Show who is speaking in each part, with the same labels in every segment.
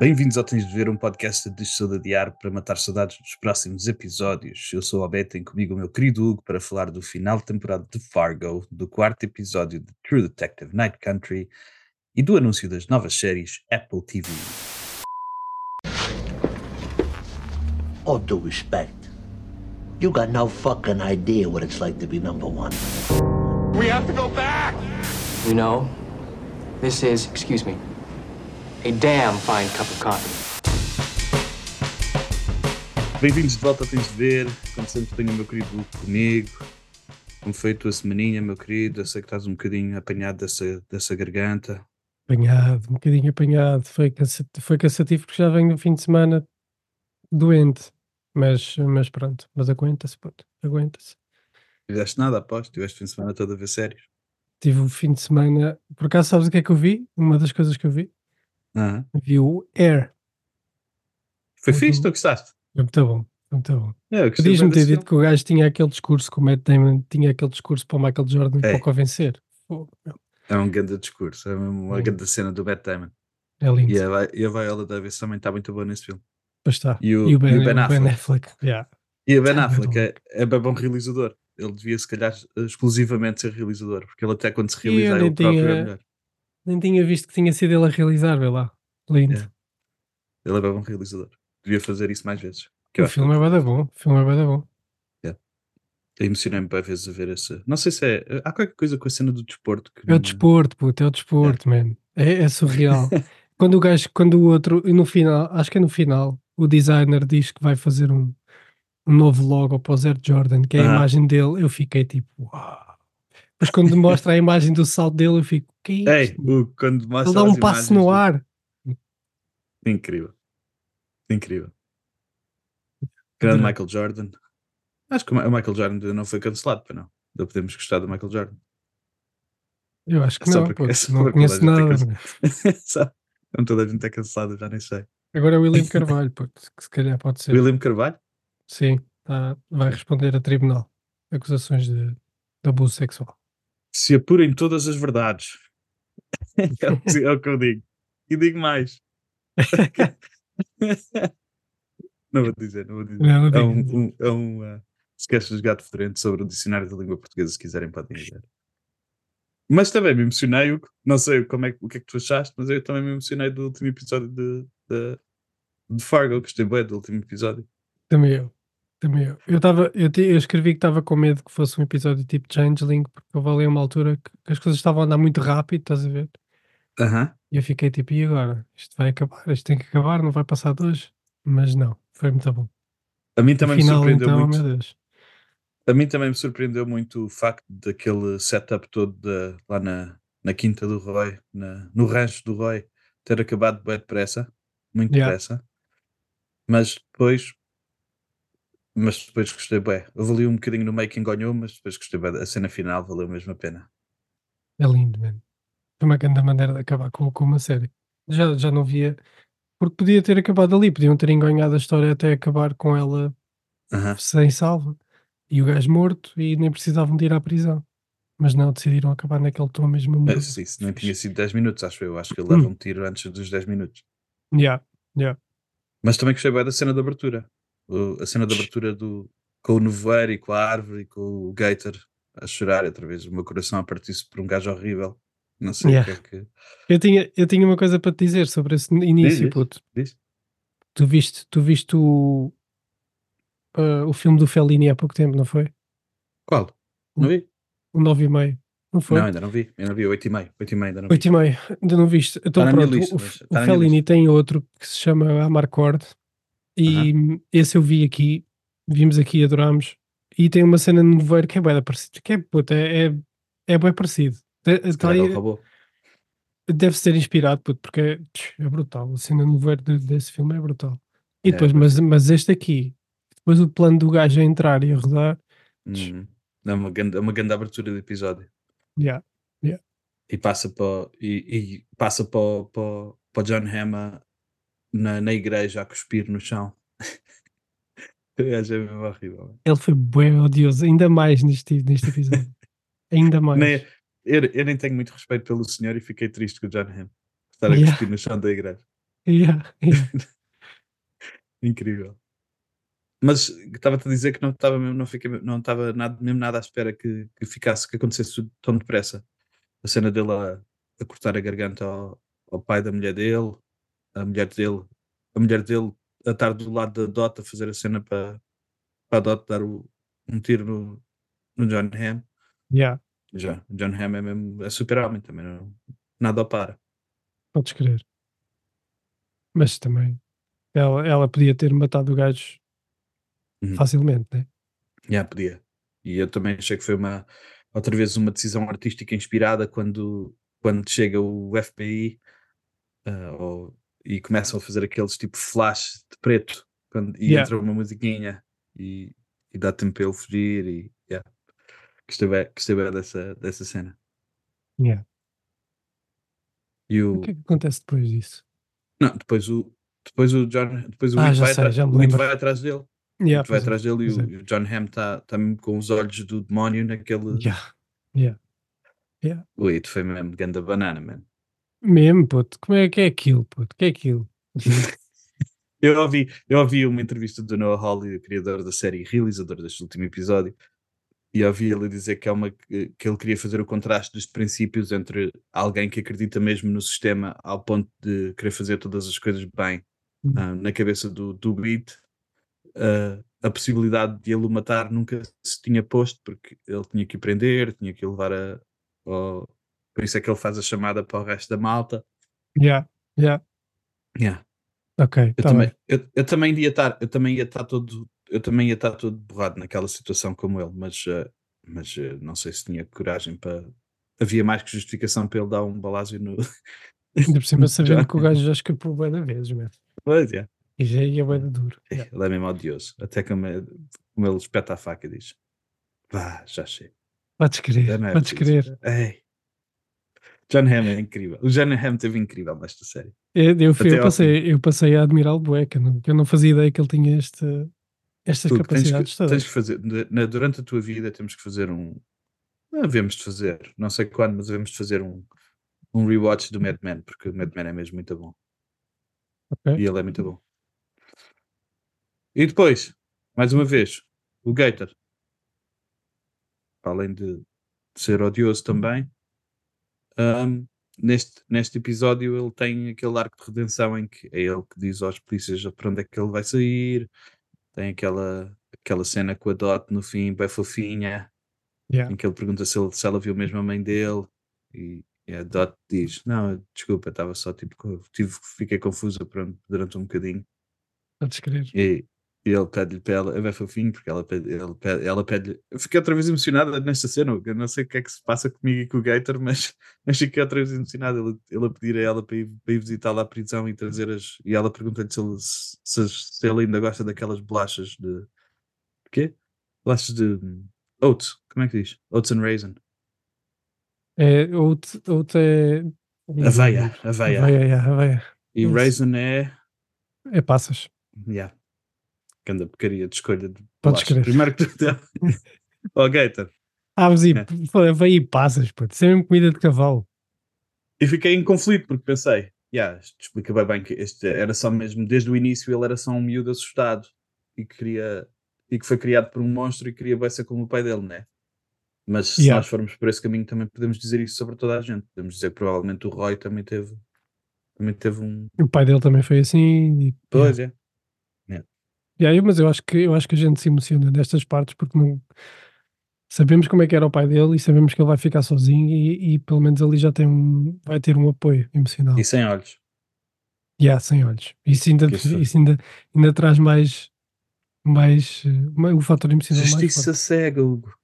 Speaker 1: Bem-vindos ao Tens de Ver, um podcast de saudade para matar saudades dos próximos episódios. Eu sou o Alberto, tenho comigo o meu querido Hugo para falar do final de temporada de Fargo, do quarto episódio de True Detective Night Country e do anúncio das novas séries Apple TV.
Speaker 2: All due respect, you got no fucking idea what it's like to be number one.
Speaker 3: We have to go back!
Speaker 4: You know, this is, excuse me, a damn fine cup of coffee.
Speaker 1: Bem-vindos de volta a Tens de Ver. Como sempre, tenho o meu querido Hugo comigo. Como foi a tua semaninha, meu querido? Eu sei que estás um bocadinho apanhado dessa, dessa garganta.
Speaker 5: Apanhado, um bocadinho apanhado. Foi cansativo, foi cansativo porque já venho no fim de semana doente. Mas, mas pronto, mas aguenta-se, puto, aguenta-se.
Speaker 1: Fizeste nada, aposto? Tiveste fim de semana todo a ver séries?
Speaker 5: Tive o fim de semana. Por acaso, sabes o que é que eu vi? Uma das coisas que eu vi?
Speaker 1: Aham.
Speaker 5: Vi o Air.
Speaker 1: Foi
Speaker 5: Muito
Speaker 1: fixe, tu gostaste?
Speaker 5: Foi muito bom, foi muito bom.
Speaker 1: É,
Speaker 5: Podias-me ter dito que o gajo tinha aquele discurso, que o Matt Damon tinha aquele discurso para o Michael Jordan
Speaker 1: É.
Speaker 5: para o convencer.
Speaker 1: É um grande discurso, é uma
Speaker 5: Hum.
Speaker 1: grande cena do Matt Damon.
Speaker 5: É lindo.
Speaker 1: E a, e a Viola Davis também está muito boa nesse filme.
Speaker 5: Pois está.
Speaker 1: E o,
Speaker 5: E o Ben,
Speaker 1: e o Ben
Speaker 5: o Ben
Speaker 1: Affleck.
Speaker 5: Affleck. yeah.
Speaker 1: E o Ben Affleck é, é bem bom realizador. Ele devia, se calhar, exclusivamente ser realizador, porque ele até quando se realizar ele próprio é
Speaker 5: tinha-
Speaker 1: melhor.
Speaker 5: Nem tinha visto que tinha sido ele a realizar, vê lá. Lindo.
Speaker 1: É. Ele é bom realizador. Devia fazer isso mais vezes. Que
Speaker 5: O filme é bada bom. O filme é bada bom.
Speaker 1: Eu Emocionei-me para vezes a ver essa. Não sei se é. Há qualquer coisa com a cena do desporto que.
Speaker 5: É o
Speaker 1: não-
Speaker 5: desporto, puto, é o desporto, man. É, é surreal. quando o gajo, quando o outro, e no final, acho que é no final, o designer diz que vai fazer um, um novo logo para o Zero Jordan, que é a
Speaker 1: Aham.
Speaker 5: imagem dele, eu fiquei tipo, uau. Depois quando mostra a imagem do salto dele, eu fico, que é
Speaker 1: Ei,
Speaker 5: isto?
Speaker 1: o, quando mostra
Speaker 5: Ele dá um passo no ar.
Speaker 1: Incrível. Incrível. Grande
Speaker 5: Adorei.
Speaker 1: Michael Jordan. Acho que o Michael Jordan não foi cancelado, para não. Ainda podemos gostar do Michael Jordan.
Speaker 5: Eu acho que
Speaker 1: É só
Speaker 5: não,
Speaker 1: porque-
Speaker 5: puto,
Speaker 1: é só
Speaker 5: não conheço nada.
Speaker 1: Como toda a gente é cancelado, já nem sei.
Speaker 5: Agora é o William Carvalho, puto, que se calhar pode ser.
Speaker 1: William Carvalho?
Speaker 5: Sim, tá, vai responder a tribunal. Acusações de, de abuso sexual.
Speaker 1: Se apurem todas as verdades. é, o que, é o que eu digo. E digo mais. não vou dizer, não vou dizer.
Speaker 5: Não, não
Speaker 1: é um, um, é um uh, sketch dos gato fedorento sobre o dicionário da língua portuguesa, se quiserem podem ver. Mas também me emocionei, Hugo. não sei como é, o que é que tu achaste, mas eu também me emocionei do último episódio de, de, de Fargo, gostei bem do último episódio.
Speaker 5: Também eu. Também eu. Eu, tava, eu, te- eu escrevi que estava com medo que fosse um episódio tipo Changeling, porque houve ali uma altura que, que as coisas estavam a andar muito rápido, estás a ver?
Speaker 1: Aham.
Speaker 5: E eu fiquei tipo, e agora? Isto vai acabar, isto tem que acabar, não vai passar de hoje. Mas não, foi muito bom.
Speaker 1: A mim também me
Speaker 5: final,
Speaker 1: surpreendeu
Speaker 5: então,
Speaker 1: muito. A mim também me surpreendeu muito o facto daquele setup todo da- lá na, na quinta do Roy, na- no rancho do Roy, ter acabado bem depressa, muito
Speaker 5: Yeah.
Speaker 1: depressa. Mas depois, mas depois gostei bem. Ali um bocadinho no making ganhou, mas depois gostei bem. A cena final valeu mesmo a pena.
Speaker 5: É lindo, mano. Foi uma grande maneira de acabar com, com uma série. Já, já não via. Porque podia ter acabado ali, podiam ter enganhado a história até acabar com ela
Speaker 1: Aham.
Speaker 5: sem salva e o gajo morto e nem precisavam de ir à prisão. Mas não, decidiram acabar naquele tom mesmo.
Speaker 1: Mas
Speaker 5: amoroso.
Speaker 1: isso nem tinha sido 10 minutos, acho eu. Acho que ele
Speaker 5: Hum.
Speaker 1: leva um tiro antes dos 10 minutos.
Speaker 5: Yeah, yeah.
Speaker 1: Mas também gostei bem da cena de abertura. A cena de abertura do, com o nevoeiro e com a árvore e com o Gator a chorar outra vez. O meu coração a partir-se por um gajo horrível. Não sei
Speaker 5: Yeah.
Speaker 1: o que é que.
Speaker 5: Eu, tinha, eu tinha uma coisa para te dizer sobre esse início,
Speaker 1: diz.
Speaker 5: puto.
Speaker 1: Diz?
Speaker 5: Tu viste, tu viste o, ah, o filme do Fellini há pouco tempo, não foi?
Speaker 1: Qual? Não vi?
Speaker 5: O 9 e meio. Não foi?
Speaker 1: Não, ainda não vi. Ainda não vi. 8 e meio. 8 e meio ainda não vi.
Speaker 5: 8 e meio, ainda não viste. Então
Speaker 1: minha
Speaker 5: pronto,
Speaker 1: lista,
Speaker 5: o, o
Speaker 1: tá
Speaker 5: Fellini tem outro que se chama Amarcord e esse eu vi aqui, vimos aqui, adorámos e tem uma cena no nevoeiro que é bem parecido, que é, puto, é, é, é bem parecido.
Speaker 1: Ele roubou.
Speaker 5: deve ser inspirado, puto, porque é, é brutal. A cena no de- desse filme é brutal. E
Speaker 1: É,
Speaker 5: depois, mas, mas este aqui, depois o plano do gajo a entrar e a rodar,
Speaker 1: Hum, É uma grande, é uma grande abertura de episódio.
Speaker 5: yeah,
Speaker 1: E passa para, o- e, e passa para, para, para John Hammer na, na igreja a cuspir no chão. O gajo é mesmo horrível.
Speaker 5: ele foi bem odioso, ainda mais neste, neste episódio. ainda mais.
Speaker 1: Nem, eu, eu nem tenho muito respeito pelo senhor e fiquei triste com o John Hamm. Estar a
Speaker 5: Yeah.
Speaker 1: cuspir no chão da igreja.
Speaker 5: Yeah, yeah.
Speaker 1: Incrível. Mas estava-te a dizer que não estava mesmo, não fiquei, não estava nada, mesmo nada à espera que, que ficasse, que acontecesse tudo tão depressa. A cena dele a, a cortar a garganta ao, ao pai da mulher dele, a mulher dele, a mulher dele a estar do lado da Dot a fazer a cena para, para a Dot dar o, um tiro no, no John Hamm.
Speaker 5: yeah.
Speaker 1: Já, o John Hamm é mesmo, é super homem também, não, nada ao para.
Speaker 5: Podes crer. Mas também ela, ela podia ter matado o gajo
Speaker 1: Uhum.
Speaker 5: facilmente, né?
Speaker 1: Já podia. E eu também achei que foi uma outra vez uma decisão artística inspirada quando, quando chega o FBI ah, ou- e começam a fazer aqueles tipo flash de preto quando, e
Speaker 5: Yeah.
Speaker 1: entra uma musiquinha e, e dá tempo para ele fugir e yeah. gostei bem, gostei bem dessa, dessa cena.
Speaker 5: Yeah.
Speaker 1: E o,
Speaker 5: O que é que acontece depois disso?
Speaker 1: não, depois o depois o John depois o
Speaker 5: Ah,
Speaker 1: vai,
Speaker 5: sei,
Speaker 1: o vai atrás dele
Speaker 5: Yeah,
Speaker 1: vai
Speaker 5: é,
Speaker 1: atrás dele e o,
Speaker 5: é.
Speaker 1: o John Hamm está tá mesmo com os olhos do demónio naquele
Speaker 5: Yeah. Yeah. Yeah.
Speaker 1: Ui, tu foi mesmo ganda banana, man.
Speaker 5: Mesmo, puto. Como é que é aquilo, puto? Que é aquilo?
Speaker 1: Eu ouvi, eu ouvi uma entrevista do Noah Hawley, o criador da série e realizador deste último episódio, e ouvi ele dizer que, é uma, que ele queria fazer o contraste dos princípios entre alguém que acredita mesmo no sistema ao ponto de querer fazer todas as coisas bem
Speaker 5: Hum.
Speaker 1: ah, na cabeça do, do Beat. ah, a possibilidade de ele o matar nunca se tinha posto, porque ele tinha que o prender, tinha que o levar a. ao- Por isso é que ele faz a chamada para o resto da malta.
Speaker 5: Yeah. Yeah.
Speaker 1: Yeah.
Speaker 5: Ok,
Speaker 1: Eu
Speaker 5: tá
Speaker 1: também,
Speaker 5: bem.
Speaker 1: eu, eu também ia estar, eu também ia estar todo, eu também ia estar todo borrado naquela situação como ele, mas, eh, mas eh, não sei se tinha coragem para. Havia mais que justificação para ele dar um balásio no.
Speaker 5: Ainda por cima sabendo que o gajo já escapou bué de vezes, mesmo.
Speaker 1: Pois é.
Speaker 5: E já ia de duro.
Speaker 1: É,
Speaker 5: Yeah.
Speaker 1: Ele é mesmo odioso. Até como, é- como ele espeta a faca e diz: Vá, já chega.
Speaker 5: Podes crer,
Speaker 1: é
Speaker 5: podes
Speaker 1: preciso."
Speaker 5: crer.
Speaker 1: Ei. John Hamm é incrível. O John Hamm teve incrível nesta série.
Speaker 5: Eu, eu, fui- eu passei, eu passei a admirar o bué, que eu não, que eu não fazia ideia que ele tinha este, estas
Speaker 1: Tu que tens,
Speaker 5: capacidades
Speaker 1: que,
Speaker 5: todas.
Speaker 1: tens que fazer, na- durante a tua vida, temos que fazer um. Não havemos de fazer, não sei quando, mas havemos de fazer um, um rewatch do Mad Men, porque o Mad Men é mesmo muito bom.
Speaker 5: Ok.
Speaker 1: E ele é muito bom. E depois, mais uma vez, o Gator. Além de ser odioso também, ahm, neste, neste episódio ele tem aquele arco de redenção em que é ele que diz aos polícias para onde é que ele vai sair. Tem aquela, aquela cena com a Dot no fim, bem fofinha,
Speaker 5: Yeah.
Speaker 1: em que ele pergunta se, ele- se ela viu mesmo a mãe dele e, e a Dot diz: Não, desculpa, estava só tipo, tive, fiquei confusa durante um bocadinho.
Speaker 5: Podes crer.
Speaker 1: E, e ele pede-lhe para ela, é fofinho, porque ela pede, ele pede, ela pede fiquei outra vez emocionada nesta cena. Eu não sei o que é que se passa comigo e com o Gator, mas, mas fiquei outra vez emocionada. Ele, ele a pedir a ela para ir, para ir visitá-la à prisão e trazer as. E ela pergunta-lhe se ele, se, se ele ainda gosta daquelas bolachas de. de quê? Bolachas de. hum, Oats, como é que diz? Oats and raisin.
Speaker 5: É, outro, outro é.
Speaker 1: Aveia, aveia.
Speaker 5: Aveia, aveia.
Speaker 1: E raisin é.
Speaker 5: É passas.
Speaker 1: Yeah. Ganda porcaria de escolha de
Speaker 5: Podes crer.
Speaker 1: Primeiro que tudo. Ó, Gator.
Speaker 5: Ah, mas e,
Speaker 1: É.
Speaker 5: pô, e passas, puto. Isso é mesmo comida de cavalo.
Speaker 1: E fiquei em conflito porque pensei, yeah, isto explica bem, bem que este era só mesmo, desde o início ele era só um miúdo assustado e que queria e que foi criado por um monstro e queria ser como o pai dele, né? Mas se
Speaker 5: Yeah.
Speaker 1: nós formos por esse caminho também podemos dizer isso sobre toda a gente. Podemos dizer que provavelmente o Roy também teve também teve um.
Speaker 5: O pai dele também foi assim. E,
Speaker 1: Pois é.
Speaker 5: Yeah, eu- mas eu acho, que, eu acho que a gente se emociona nestas partes porque não sabemos como é que era o pai dele e sabemos que ele vai ficar sozinho e, e pelo menos ali já tem um, vai ter um apoio emocional.
Speaker 1: E sem olhos.
Speaker 5: Yeah, sem olhos. Isso ainda,
Speaker 1: isso-
Speaker 5: isso ainda, ainda traz mais, mais ma- o fator emocional mais
Speaker 1: Justiça cega, Hugo.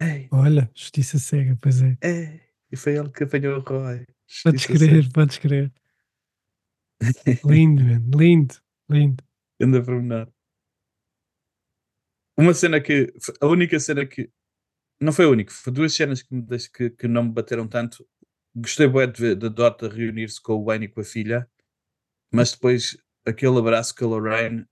Speaker 1: Ei,
Speaker 5: Olha, justiça cega, pois é.
Speaker 1: ei. E foi ele que apanhou o Roy.
Speaker 5: Podes
Speaker 1: Justiça
Speaker 5: crer, podes crer. Lindo, man, lindo, lindo.
Speaker 1: Anda a promenar. Uma cena que. A única cena que. Não foi a única, foi duas cenas que, me que, que não me bateram tanto. Gostei bué de ver da Dota reunir-se com o Wayne e com a filha, mas depois aquele abraço com a Lorraine,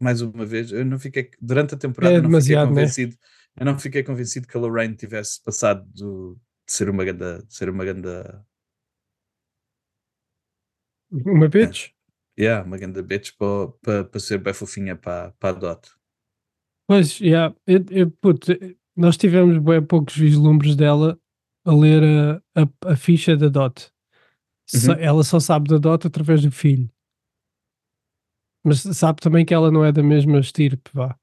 Speaker 1: mais uma vez, eu não fiquei. Durante a temporada,
Speaker 5: É
Speaker 1: não fiquei
Speaker 5: né?
Speaker 1: convencido. Eu não fiquei convencido que a Lorraine tivesse passado do- de ser uma ganda. De ser uma ganda.
Speaker 5: Uma bitch?
Speaker 1: Yeah, uma grande bitch para pa, pa ser bem fofinha para pa a Dot.
Speaker 5: Pois, yeah, eu, eu, puto, eh, nós tivemos bem poucos vislumbres dela a ler a, a, a ficha da Dot. Só-
Speaker 1: Uhum.
Speaker 5: ela só sabe da Dot através do filho. Mas sabe também que ela não é da mesma estirpe, vá.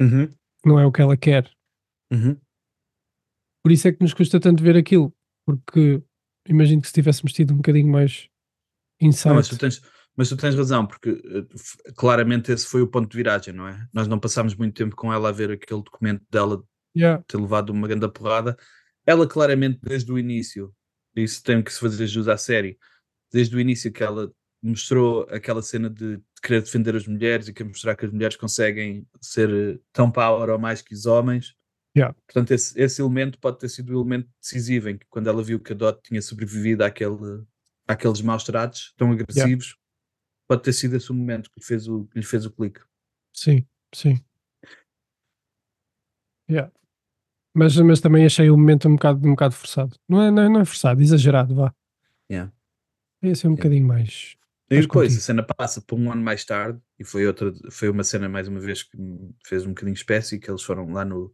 Speaker 1: Uhum,
Speaker 5: Não é o que ela quer.
Speaker 1: uhum.
Speaker 5: Por isso é que nos custa tanto ver aquilo. Porque imagino que se tivéssemos tido um bocadinho mais
Speaker 1: Não,
Speaker 5: insight.
Speaker 1: mas, tu tens, mas tu tens razão, porque eh, claramente esse foi o ponto de viragem, não é? Nós não passámos muito tempo com ela a ver aquele documento dela
Speaker 5: Yeah,
Speaker 1: ter levado uma grande porrada. Ela claramente, desde o início, isso tem que se fazer jus à série, desde o início que ela mostrou aquela cena de, querer defender as mulheres e quer mostrar que as mulheres conseguem ser eh, tão power ou mais que os homens.
Speaker 5: Yeah.
Speaker 1: Portanto, esse, esse elemento pode ter sido o elemento decisivo em que quando ela viu que a Dot tinha sobrevivido àquele, àqueles maus tratos tão agressivos, pode ter sido esse o momento que lhe fez o, que lhe fez o clique.
Speaker 5: sim, sim. Yeah. Mas, mas também achei o momento um bocado, um bocado forçado. Não é, não é, não é forçado, exagerado, vá.
Speaker 1: Yeah.
Speaker 5: Ia ser um
Speaker 1: Yeah.
Speaker 5: bocadinho mais.
Speaker 1: E
Speaker 5: Mas
Speaker 1: depois
Speaker 5: contigo.
Speaker 1: a cena passa por um ano mais tarde e foi outra, foi uma cena mais uma vez que me fez um bocadinho espécie, que eles foram lá no,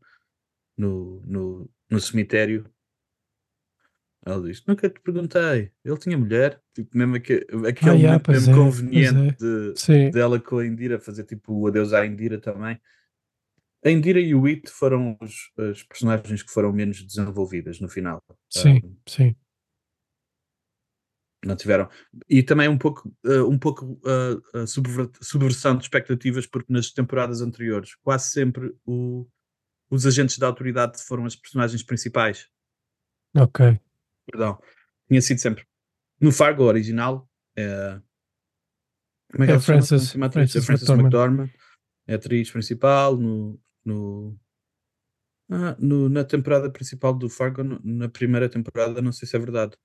Speaker 1: no, no, no cemitério. Ela diz, nunca te perguntei, ele tinha mulher, tipo, mesmo aque- aquele
Speaker 5: Ah, yeah,
Speaker 1: mesmo
Speaker 5: é,
Speaker 1: conveniente de,
Speaker 5: Sim,
Speaker 1: dela com a Indira, fazer tipo o adeus à Indira também. A Indira e o It foram os, as personagens que foram menos desenvolvidas no final.
Speaker 5: sim,
Speaker 1: Um,
Speaker 5: sim.
Speaker 1: não tiveram. E também um pouco, eh, um pouco a subver- subversão de expectativas, porque nas temporadas anteriores quase sempre o- os agentes da autoridade foram as personagens principais.
Speaker 5: Ok.
Speaker 1: Perdão. Tinha sido sempre. No Fargo original, eh, como é que
Speaker 5: É
Speaker 1: chama?
Speaker 5: Frances-
Speaker 1: A última atriz?
Speaker 5: Frances
Speaker 1: A Frances
Speaker 5: McDormand.
Speaker 1: É atriz principal no. no ah, no- na temporada principal do Fargo, no- na primeira temporada, não sei se é verdade.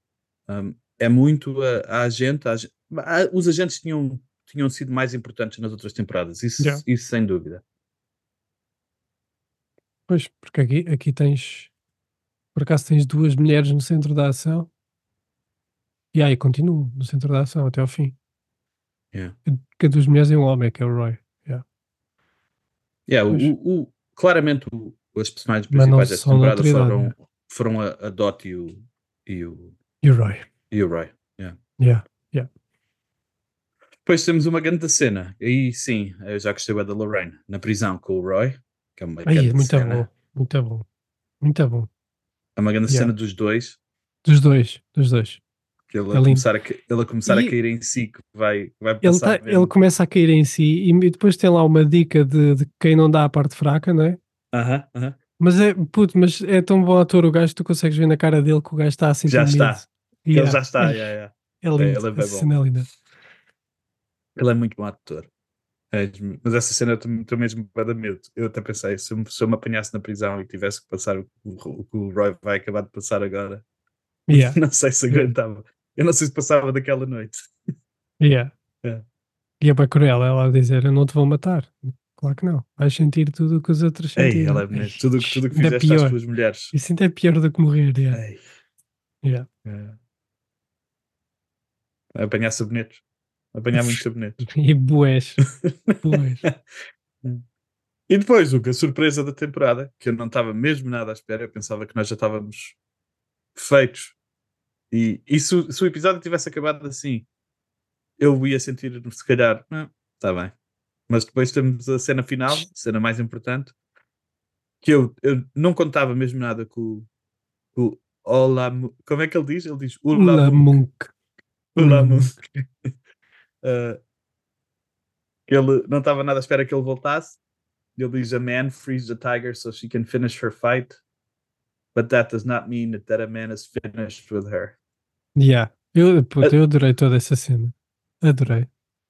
Speaker 1: Um, é muito a, a agente. a a- os agentes tinham, tinham sido mais importantes nas outras temporadas, isso,
Speaker 5: Yeah.
Speaker 1: isso sem dúvida.
Speaker 5: Pois, porque aqui, aqui tens. Por acaso tens duas mulheres no centro da ação. E aí continuo no centro da ação até ao fim.
Speaker 1: Yeah.
Speaker 5: Que duas mulheres e um homem, que é o Roy.
Speaker 1: Yeah,
Speaker 5: Pois.
Speaker 1: o- o- claramente o- as personagens principais desta
Speaker 5: são da
Speaker 1: temporada foram, foram a, a Dot e o, e o,
Speaker 5: E o Roy.
Speaker 1: e o Roy.
Speaker 5: Yeah.
Speaker 1: Depois temos uma grande cena, aí sim, eu já gostei da Lorraine, na prisão com o Roy, que é uma grande
Speaker 5: muito
Speaker 1: cena.
Speaker 5: bom. Muito bom. Muito bom.
Speaker 1: É uma grande
Speaker 5: Yeah.
Speaker 1: cena dos dois,
Speaker 5: Dos dois. Dos dois.
Speaker 1: que ele,
Speaker 5: É
Speaker 1: a começar, a, ele a, começar a
Speaker 5: E-
Speaker 1: cair em si, que vai, vai
Speaker 5: Ele,
Speaker 1: passar
Speaker 5: tá-
Speaker 1: mesmo.
Speaker 5: ele começa a cair em si e, depois tem lá uma dica de, de quem não dá a parte fraca, não é?
Speaker 1: Aham, aham.
Speaker 5: Mas é, puto, mas é tão bom ator o gajo que tu consegues ver na cara dele que o gajo está assim
Speaker 1: Já está.
Speaker 5: Yeah.
Speaker 1: Ele já está,
Speaker 5: Ai,
Speaker 1: yeah, yeah.
Speaker 5: É lindo.
Speaker 1: ele é bem bom.
Speaker 5: é.
Speaker 1: Ele é muito bom ator. Mas essa cena eu estou mesmo para dar medo. Eu até pensei, se eu, me- se eu me apanhasse na prisão e tivesse que passar o, o- o que o Roy vai acabar de passar agora,
Speaker 5: Yeah.
Speaker 1: não sei se aguentava. Eu não sei se passava daquela noite.
Speaker 5: Yeah.
Speaker 1: É.
Speaker 5: E é bem cruel ela dizer: Eu não te vou matar. Claro que não. Vais sentir tudo o que os outros
Speaker 1: Ei,
Speaker 5: sentiram.
Speaker 1: ela é bonita. Tudo o que tudo que fizeste às
Speaker 5: pior.
Speaker 1: tuas mulheres.
Speaker 5: Isso ainda é pior do que morrer. Yeah.
Speaker 1: Ei,
Speaker 5: Yeah.
Speaker 1: é. Apanhar sabonetes. Apanhar muitos sabonetes.
Speaker 5: E boés. boés.
Speaker 1: E depois, Hugo, a surpresa da temporada, que eu não estava mesmo nada à espera, eu pensava que nós já estávamos feitos. E, e se, o- se o episódio tivesse acabado assim, eu ia sentir, se calhar, está bem. Mas depois temos a cena final, a cena mais importante, que eu, eu não contava mesmo nada com, o- com Olá, como é que ele diz? Ele diz Olá,
Speaker 5: Ula Monk.
Speaker 1: Olá,
Speaker 5: Ula
Speaker 1: Uh, ele não estava nada à espera que ele voltasse. Ele diz: A man frees the tiger so she can finish her fight. But that does not mean that a man is finished with her.
Speaker 5: Yeah. Eu, puto, eu adorei toda essa cena. Adorei.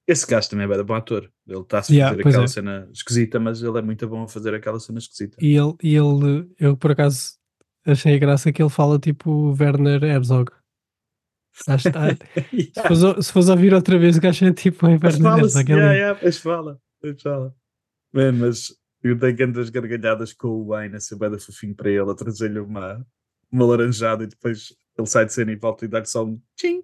Speaker 1: Esse gajo também é bem bom ator. Ele está a
Speaker 5: Yeah,
Speaker 1: fazer
Speaker 5: pois
Speaker 1: aquela
Speaker 5: é.
Speaker 1: cena esquisita, mas ele é muito bom a fazer aquela cena esquisita.
Speaker 5: E ele, e ele, eu por acaso achei a graça que ele fala tipo Werner Herzog. Acho, ah, se, fores, se fores ouvir outra vez, o gajo é tipo
Speaker 1: Mas
Speaker 5: Werner
Speaker 1: fala-se,
Speaker 5: Herzog. é
Speaker 1: yeah, yeah, mas fala, mas fala. Man, mas eu tenho grandes gargalhadas com o Wayne a ser bem fofinho para ele, a trazer-lhe uma, uma laranjada e depois ele sai de cena e volta e dá-lhe só um tchim.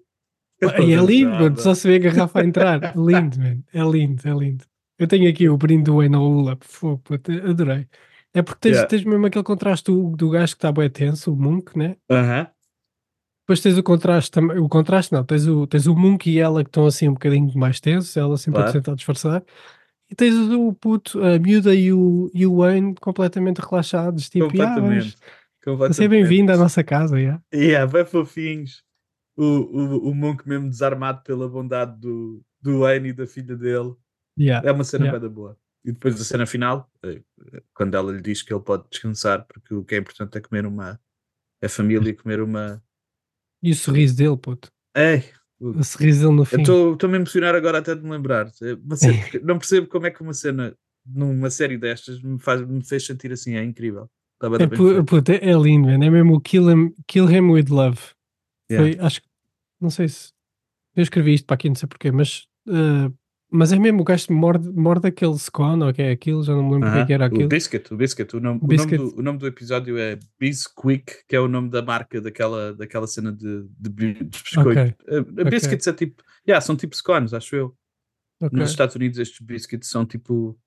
Speaker 5: E é lindo, mano. Só se vê a garrafa a entrar. lindo, mano. É lindo, é lindo. Eu tenho aqui o brinde do Wayne Ula. Fogo, adorei. É porque tens,
Speaker 1: Yeah.
Speaker 5: tens mesmo aquele contraste do, do gajo que está bem tenso, o Monk, né?
Speaker 1: Aham.
Speaker 5: Depois tens o contraste também. O contraste não, tens o, tens o Monk e ela que estão assim um bocadinho mais tensos, ela sempre
Speaker 1: Claro.
Speaker 5: a tentar disfarçar. E tens o puto, a miúda e o, e o Wayne completamente relaxados. Tipo, ah,
Speaker 1: Completamente.
Speaker 5: vamos- Você é bem-vindo à nossa casa, yeah.
Speaker 1: Yeah, bem fofinhos. O, o, o Monk mesmo desarmado pela bondade do, do Wayne e da filha dele.
Speaker 5: Yeah.
Speaker 1: É uma cena
Speaker 5: Yeah.
Speaker 1: bem da boa. E depois da cena final, eh, quando ela lhe diz que ele pode descansar, porque o que é importante é comer uma. É família comer uma.
Speaker 5: E o sorriso dele, puto.
Speaker 1: Ei!
Speaker 5: O sorriso dele no fim.
Speaker 1: Eu estou-me a emocionar agora até de me lembrar. É cena- porque não percebo como é que uma cena numa série destas me, faz, me fez sentir assim, é incrível. Está bem,
Speaker 5: É, pu- puto, é, é lindo, man. é mesmo o Kill Him, Kill him With Love.
Speaker 1: Yeah.
Speaker 5: Foi, acho que, não sei se eu escrevi isto para aqui, não sei porquê, mas, eh, mas é mesmo o gajo morde, morde aquele scone, ou o que é aquilo, já não me lembro o que é
Speaker 1: Aham.
Speaker 5: que era
Speaker 1: O
Speaker 5: aquilo.
Speaker 1: Biscuit, o Biscuit, o nome, o
Speaker 5: Biscuit.
Speaker 1: nome, do, o nome do episódio é Bisquick, que é o nome da marca daquela, daquela cena de, de, de biscoito.
Speaker 5: Ok,
Speaker 1: Eh, Biscuits é tipo, yeah, são tipo scones, acho eu.
Speaker 5: ok.
Speaker 1: Nos Estados Unidos estes biscuits são tipo.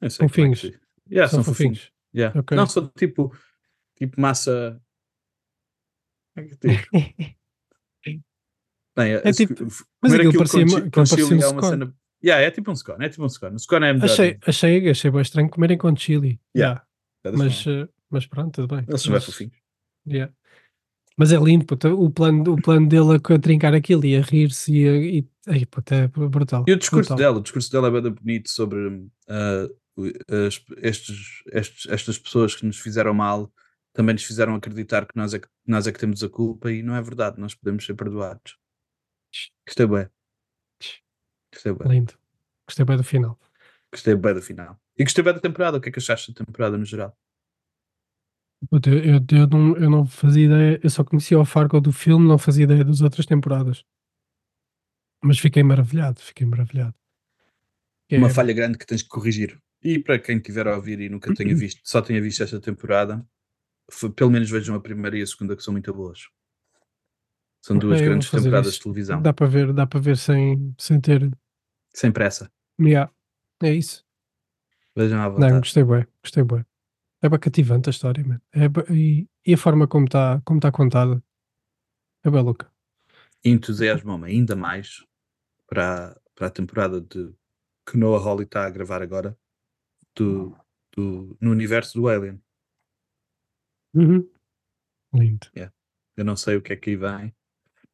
Speaker 1: É
Speaker 5: Fofinhos.
Speaker 1: diz. Yeah,
Speaker 5: São
Speaker 1: são, fofinhos.
Speaker 5: fofinhos.
Speaker 1: Yeah.
Speaker 5: Ok.
Speaker 1: Não, são tipo, tipo massa. Como é que eu digo? Bem,
Speaker 5: É tipo- mas aquilo
Speaker 1: aquilo
Speaker 5: parecia- aquilo parecia um
Speaker 1: é uma
Speaker 5: scone.
Speaker 1: cena. Yeah, é tipo um scone, é tipo um scone. O scone é melhor.
Speaker 5: Achei, achei, achei bem estranho comerem com chili.
Speaker 1: Yeah.
Speaker 5: Yeah, Mas, eh, mas pronto, tudo bem.
Speaker 1: Eles são bem
Speaker 5: Mas-
Speaker 1: fofinhos.
Speaker 5: Yeah. Mas é lindo, puto, o plano, o plano dele a, trincar aquilo e a rir-se e, a, e ai, puto, é brutal.
Speaker 1: E o discurso
Speaker 5: brutal.
Speaker 1: dela, o discurso dela é bem bonito sobre o- as- estes, estes- estas pessoas que nos fizeram mal também nos fizeram acreditar que nós é que, nós é que temos a culpa e não é verdade, nós podemos ser perdoados. Gostei bem. Gostei bem.
Speaker 5: Lindo. Gostei bem do final.
Speaker 1: Gostei bem do final. E gostei bem da temporada. O que é que achaste da temporada no geral?
Speaker 5: Eu, eu, eu não, eu não fazia ideia, eu só conhecia o Fargo do filme, não fazia ideia das outras temporadas. Mas fiquei maravilhado, fiquei maravilhado. É,
Speaker 1: Uma falha grande que tens que corrigir. E para quem estiver a ouvir e nunca tenha visto, só tenha visto esta temporada, pelo menos vejam a primeira e a segunda que são muito boas. São duas
Speaker 5: vou
Speaker 1: grandes temporadas
Speaker 5: isso.
Speaker 1: de televisão.
Speaker 5: Dá para ver, dá para ver sem, sem ter.
Speaker 1: Sem pressa.
Speaker 5: Yeah. É isso.
Speaker 1: Vejam à
Speaker 5: Não,
Speaker 1: vontade.
Speaker 5: gostei bem, gostei bem. É bem cativante a história, man. É e, e a forma como está como tá contada é bem louca.
Speaker 1: entusiasmou-me ainda mais para, para a temporada de que Noah Hawley está a gravar agora do, do, no universo do Alien.
Speaker 5: Uhum. Lindo.
Speaker 1: Eu não sei o que é que aí vem,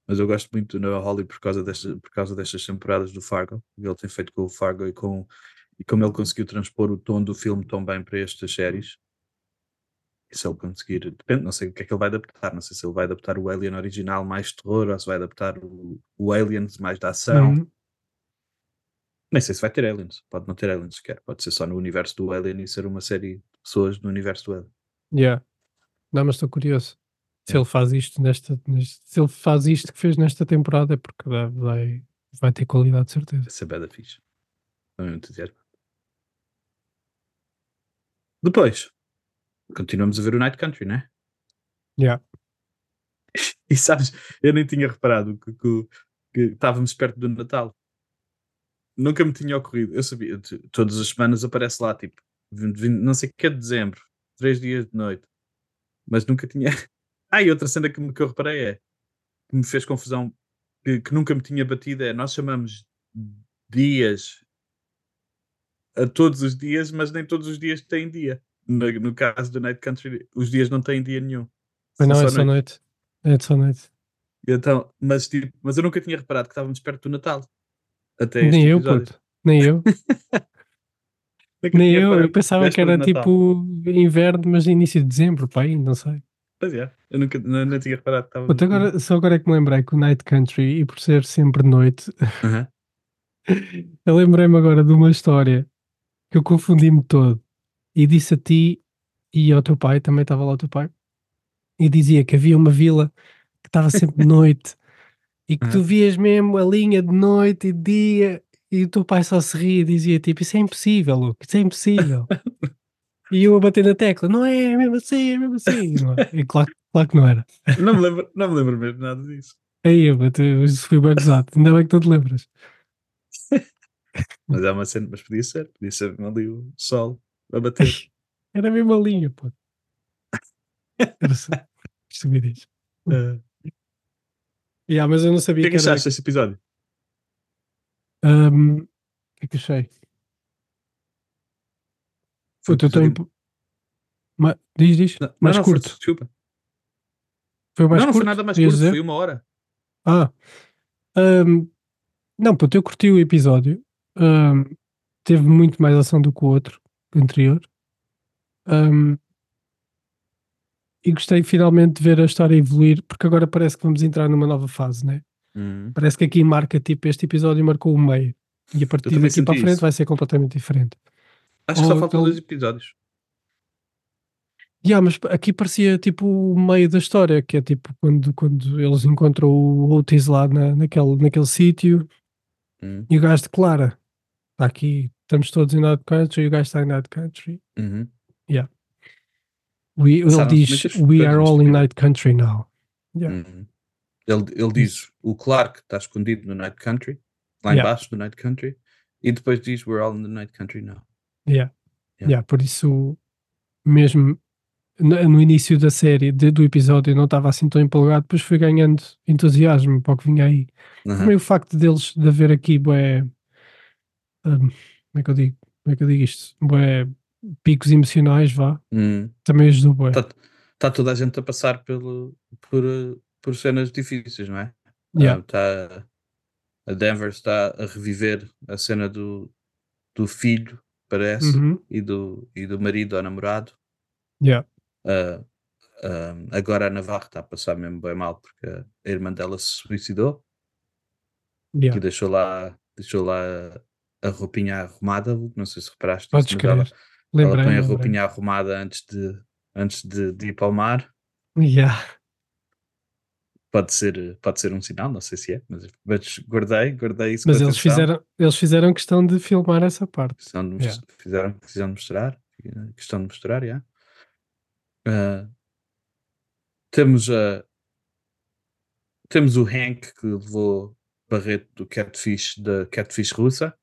Speaker 1: mas eu gosto muito do Noah Hawley por causa, desta, por causa destas temporadas do Fargo. que Ele tem feito com o Fargo e, com, e como ele conseguiu transpor o tom do filme tão bem para estas séries. E se ele conseguir, depende, não sei o que é que ele vai adaptar. Não sei se ele vai adaptar o Alien original mais terror ou se vai adaptar o, o Aliens mais da ação.
Speaker 5: Uhum.
Speaker 1: Nem sei se vai ter aliens. Pode não ter aliens sequer. Pode ser só no universo do Alien e ser uma série de pessoas no universo do Alien.
Speaker 5: Yeah. Não, mas estou curioso. Se ele faz isto nesta, neste, se ele faz isto que fez nesta temporada é porque vai, vai, ter qualidade de certeza.
Speaker 1: Vai ser bada fixe. Estou mesmo entusiasmado. Depois, continuamos a ver o Night Country, né?
Speaker 5: Yeah.
Speaker 1: E sabes, eu nem tinha reparado que, que- que estávamos perto do Natal. Nunca me tinha ocorrido. Eu sabia, todas as semanas aparece lá, tipo, 20, 20, não sei o que é de dezembro, três dias de noite. Mas nunca tinha. Ah, e outra cena que, me- que eu reparei é que me fez confusão, que, que nunca me tinha batido é nós chamamos dias a todos os dias, mas nem todos os dias têm dia. No, no caso do Night Country, os dias não têm dia nenhum.
Speaker 5: Mas não, é
Speaker 1: só
Speaker 5: noite. É só noite.
Speaker 1: Então, mas, tipo, mas eu nunca tinha reparado que estávamos perto do Natal. Até
Speaker 5: Nem eu,
Speaker 1: episódio.
Speaker 5: puto. Nem eu. Nem eu. Eu pensava que era tipo inverno, mas início de dezembro, pai, não sei.
Speaker 1: Pois é, eu nunca não, não tinha reparado.
Speaker 5: Puto, agora, só agora é que me lembrei que o Night Country, e por ser sempre noite,
Speaker 1: Aham.
Speaker 5: eu lembrei-me agora de uma história que eu confundi-me todo e disse a ti e ao teu pai, também estava lá o teu pai, e dizia que havia uma vila que estava sempre de noite e que tu
Speaker 1: Aham.
Speaker 5: vias mesmo a linha de noite e de dia e o teu pai só se ria e dizia tipo, isso é impossível, Luke, isso é impossível. e eu a bater na tecla, não é, é mesmo assim, é mesmo assim. Não? E claro, claro que não era.
Speaker 1: não, me lembro, não me lembro mesmo nada disso.
Speaker 5: Aí, eu bati- isso foi bem gozado. Ainda bem que tu te lembras.
Speaker 1: Mas é uma cena, mas podia ser, podia ser mesmo ali o sol a bater.
Speaker 5: Era a mesma linha, pô. Era só. Estupidez.
Speaker 1: Eh,
Speaker 5: Yeah, mas eu não
Speaker 1: O
Speaker 5: sabia
Speaker 1: que é que achaste desse episódio?
Speaker 5: Ahm, O que é que achei?
Speaker 1: Foi um
Speaker 5: Puta, eu estou em.
Speaker 1: episódio-
Speaker 5: Ma- Diz, diz.
Speaker 1: Não,
Speaker 5: mais
Speaker 1: não, foi-
Speaker 5: curto.
Speaker 1: desculpa.
Speaker 5: Foi mais
Speaker 1: não, não
Speaker 5: curto.
Speaker 1: foi nada mais curto,
Speaker 5: dizer?
Speaker 1: foi uma hora.
Speaker 5: Ah. Ahm, não, puto, eu curti o episódio. Ahm, teve muito mais ação do que o outro, o anterior. Ahm, e gostei finalmente de ver a história evoluir, porque agora parece que vamos entrar numa nova fase, né?
Speaker 1: Uhum.
Speaker 5: Parece que aqui marca, tipo, este episódio marcou o meio. E a partir daqui para a frente
Speaker 1: isso.
Speaker 5: vai ser completamente diferente.
Speaker 1: Acho que só
Speaker 5: Ou
Speaker 1: faltam
Speaker 5: aquele-
Speaker 1: dois episódios.
Speaker 5: Yeah, mas aqui parecia tipo o meio da história, que é tipo quando, quando eles encontram o Otis lá na, naquele, naquele sítio
Speaker 1: Uhum.
Speaker 5: e o gajo declara: está aqui, estamos todos em Night Country, e o gajo está em Night Country.
Speaker 1: Uhum.
Speaker 5: We, ele diz: We are all in
Speaker 1: episódio."
Speaker 5: Night Country now. Yeah.
Speaker 1: Uhum. Ele, ele diz o Clark está escondido no Night Country, lá
Speaker 5: Yeah.
Speaker 1: embaixo do Night Country, e depois diz We're all in the Night Country now.
Speaker 5: Yeah.
Speaker 1: Yeah.
Speaker 5: Yeah, por isso, mesmo no, início da série, de- do episódio, eu não estava assim tão empolgado, depois fui ganhando entusiasmo para o que vinha aí.
Speaker 1: Uhum.
Speaker 5: Também o facto deles de haver aqui bué, hum, como é que eu digo? Como é que eu digo isto? Bué picos emocionais, vá,
Speaker 1: Uhum.
Speaker 5: também ajudou bué.
Speaker 1: Está tá toda a gente a passar pelo, por, por cenas difíceis, não é?
Speaker 5: Yeah.
Speaker 1: Ah, tá- a Denver está a reviver a cena do, do filho, parece,
Speaker 5: Uhum.
Speaker 1: e, do, e do marido ou namorado.
Speaker 5: Yeah.
Speaker 1: Ah, ah, agora a Navarra está a passar mesmo bem mal porque a irmã dela se suicidou
Speaker 5: Yeah.
Speaker 1: e deixou lá, deixou lá a, a roupinha arrumada. Não sei se reparaste.
Speaker 5: Podes
Speaker 1: mas ela,
Speaker 5: crer.
Speaker 1: ela
Speaker 5: Lembrei,
Speaker 1: põe a
Speaker 5: lembrei.
Speaker 1: roupinha arrumada antes de, antes de, de ir para o mar.
Speaker 5: Yeah.
Speaker 1: Pode ser, pode ser um sinal, não sei se é, mas, mas guardei, guardei isso.
Speaker 5: Mas eles
Speaker 1: atenção.
Speaker 5: fizeram, eles fizeram questão de filmar essa parte.
Speaker 1: Questão de
Speaker 5: Yeah.
Speaker 1: fizeram questão de mostrar, questão de mostrar, yeah. Ah, temos a temos o Hank que levou Barreto do Catfish da Catfish russa,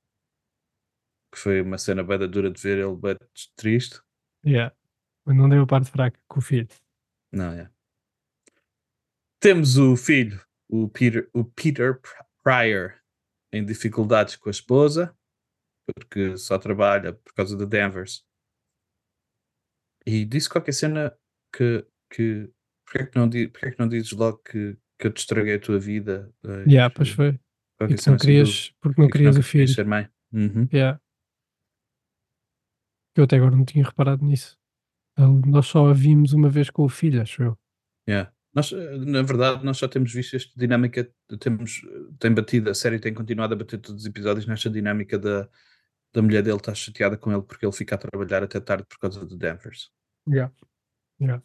Speaker 1: que foi uma cena bem dura de ver ele bem triste.
Speaker 5: Yeah. Mas não deu a parte fraca com o filho.
Speaker 1: Não, é. Temos o filho, o Peter, o Peter Pryor, em dificuldades com a esposa, porque só trabalha por causa de Danvers. E disse qualquer cena que. que porque, é que não, porque é que não dizes logo que, que eu te estraguei a tua vida? Eh,
Speaker 5: Yeah, pois foi.
Speaker 1: qualquer
Speaker 5: E que
Speaker 1: cena
Speaker 5: não
Speaker 1: assim
Speaker 5: querias,
Speaker 1: do-
Speaker 5: porque não
Speaker 1: que
Speaker 5: querias o
Speaker 1: nunca querias
Speaker 5: filho.
Speaker 1: ser mãe. Uhum.
Speaker 5: Yeah. Eu até agora não tinha reparado nisso. Nós só a vimos uma vez com o filho, acho eu.
Speaker 1: Yeah. Nós, eh, na verdade, nós só temos visto esta dinâmica, temos, tem batido, a série tem continuado a bater todos os episódios nesta dinâmica da, da mulher dele estar chateada com ele porque ele fica a trabalhar até tarde por causa de Danvers.
Speaker 5: Yeah. Yeah.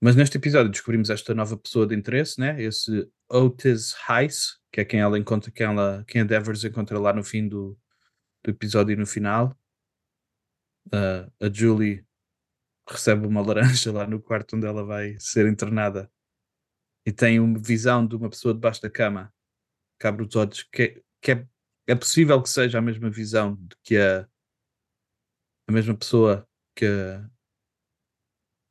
Speaker 1: Mas neste episódio descobrimos esta nova pessoa de interesse, né? Esse Otis Heiss, que é quem ela encontra, quem, ela, quem a Danvers encontra lá no fim do, do episódio e no final. Ah, a Julie recebe uma laranja lá no quarto onde ela vai ser internada e tem uma visão de uma pessoa debaixo da cama que abre os olhos que, é- que é, é possível que seja a mesma visão de que a, a mesma pessoa que a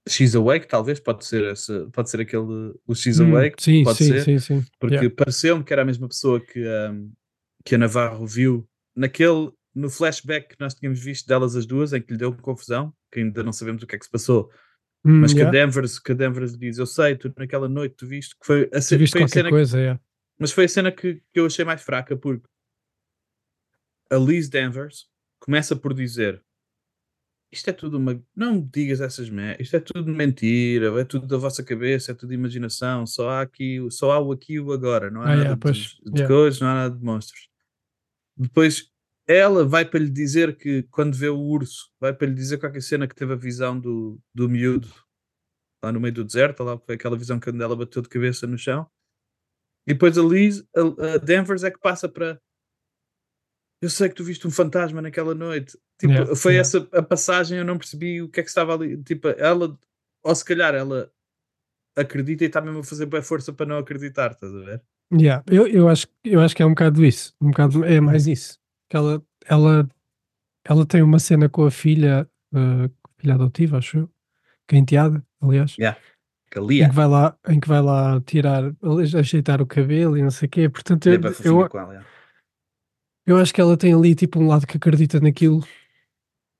Speaker 1: She's Awake, talvez, pode ser esse, pode ser aquele o She's
Speaker 5: Hum,
Speaker 1: Awake,
Speaker 5: sim,
Speaker 1: pode
Speaker 5: sim,
Speaker 1: ser,
Speaker 5: sim, sim.
Speaker 1: porque
Speaker 5: Yeah.
Speaker 1: pareceu-me que era a mesma pessoa que, um, que a Navarro viu naquele, no flashback que nós tínhamos visto delas as duas, em que lhe deu confusão, que ainda não sabemos o que é que se passou,
Speaker 5: Hum,
Speaker 1: mas que,
Speaker 5: yeah.
Speaker 1: a Danvers, que a Danvers diz, eu sei, tu naquela noite tu viste, que foi a,
Speaker 5: Tu
Speaker 1: ce-
Speaker 5: viste
Speaker 1: foi a cena, que-
Speaker 5: coisa, yeah.
Speaker 1: mas foi a cena que, que eu achei mais fraca, porque a Liz Danvers começa por dizer isto é tudo uma. Não me digas essas merdas. Isto é tudo mentira. É tudo da vossa cabeça. É tudo imaginação. Só há aqui, o- só há o aqui e o agora. Não há
Speaker 5: Ah,
Speaker 1: nada
Speaker 5: yeah,
Speaker 1: de, de
Speaker 5: yeah.
Speaker 1: coisas, não há nada de monstros. Depois ela vai para lhe dizer que quando vê o urso, vai para lhe dizer qualquer cena que teve a visão do, do miúdo lá no meio do deserto. Lá foi aquela visão quando ela bateu de cabeça no chão. E depois a Liz, a, a Danvers é que passa para. Eu sei que tu viste um fantasma naquela noite. Tipo,
Speaker 5: Yeah,
Speaker 1: foi
Speaker 5: yeah.
Speaker 1: essa a passagem, eu não percebi o que é que estava ali. Tipo, ela, ou se calhar ela acredita e está mesmo a fazer boa força para não acreditar, estás a ver?
Speaker 5: Yeah, eu, eu, acho, eu acho que é um bocado isso, um bocado, é mais isso. Que ela, ela, ela tem uma cena com a filha, uh, filha adotiva, acho eu, que é enteada, aliás,
Speaker 1: Yeah.
Speaker 5: em que vai lá, em que vai lá tirar, ajeitar o cabelo e não sei o quê. Portanto, eu, eu,
Speaker 1: ela.
Speaker 5: eu acho que ela tem ali tipo um lado que acredita naquilo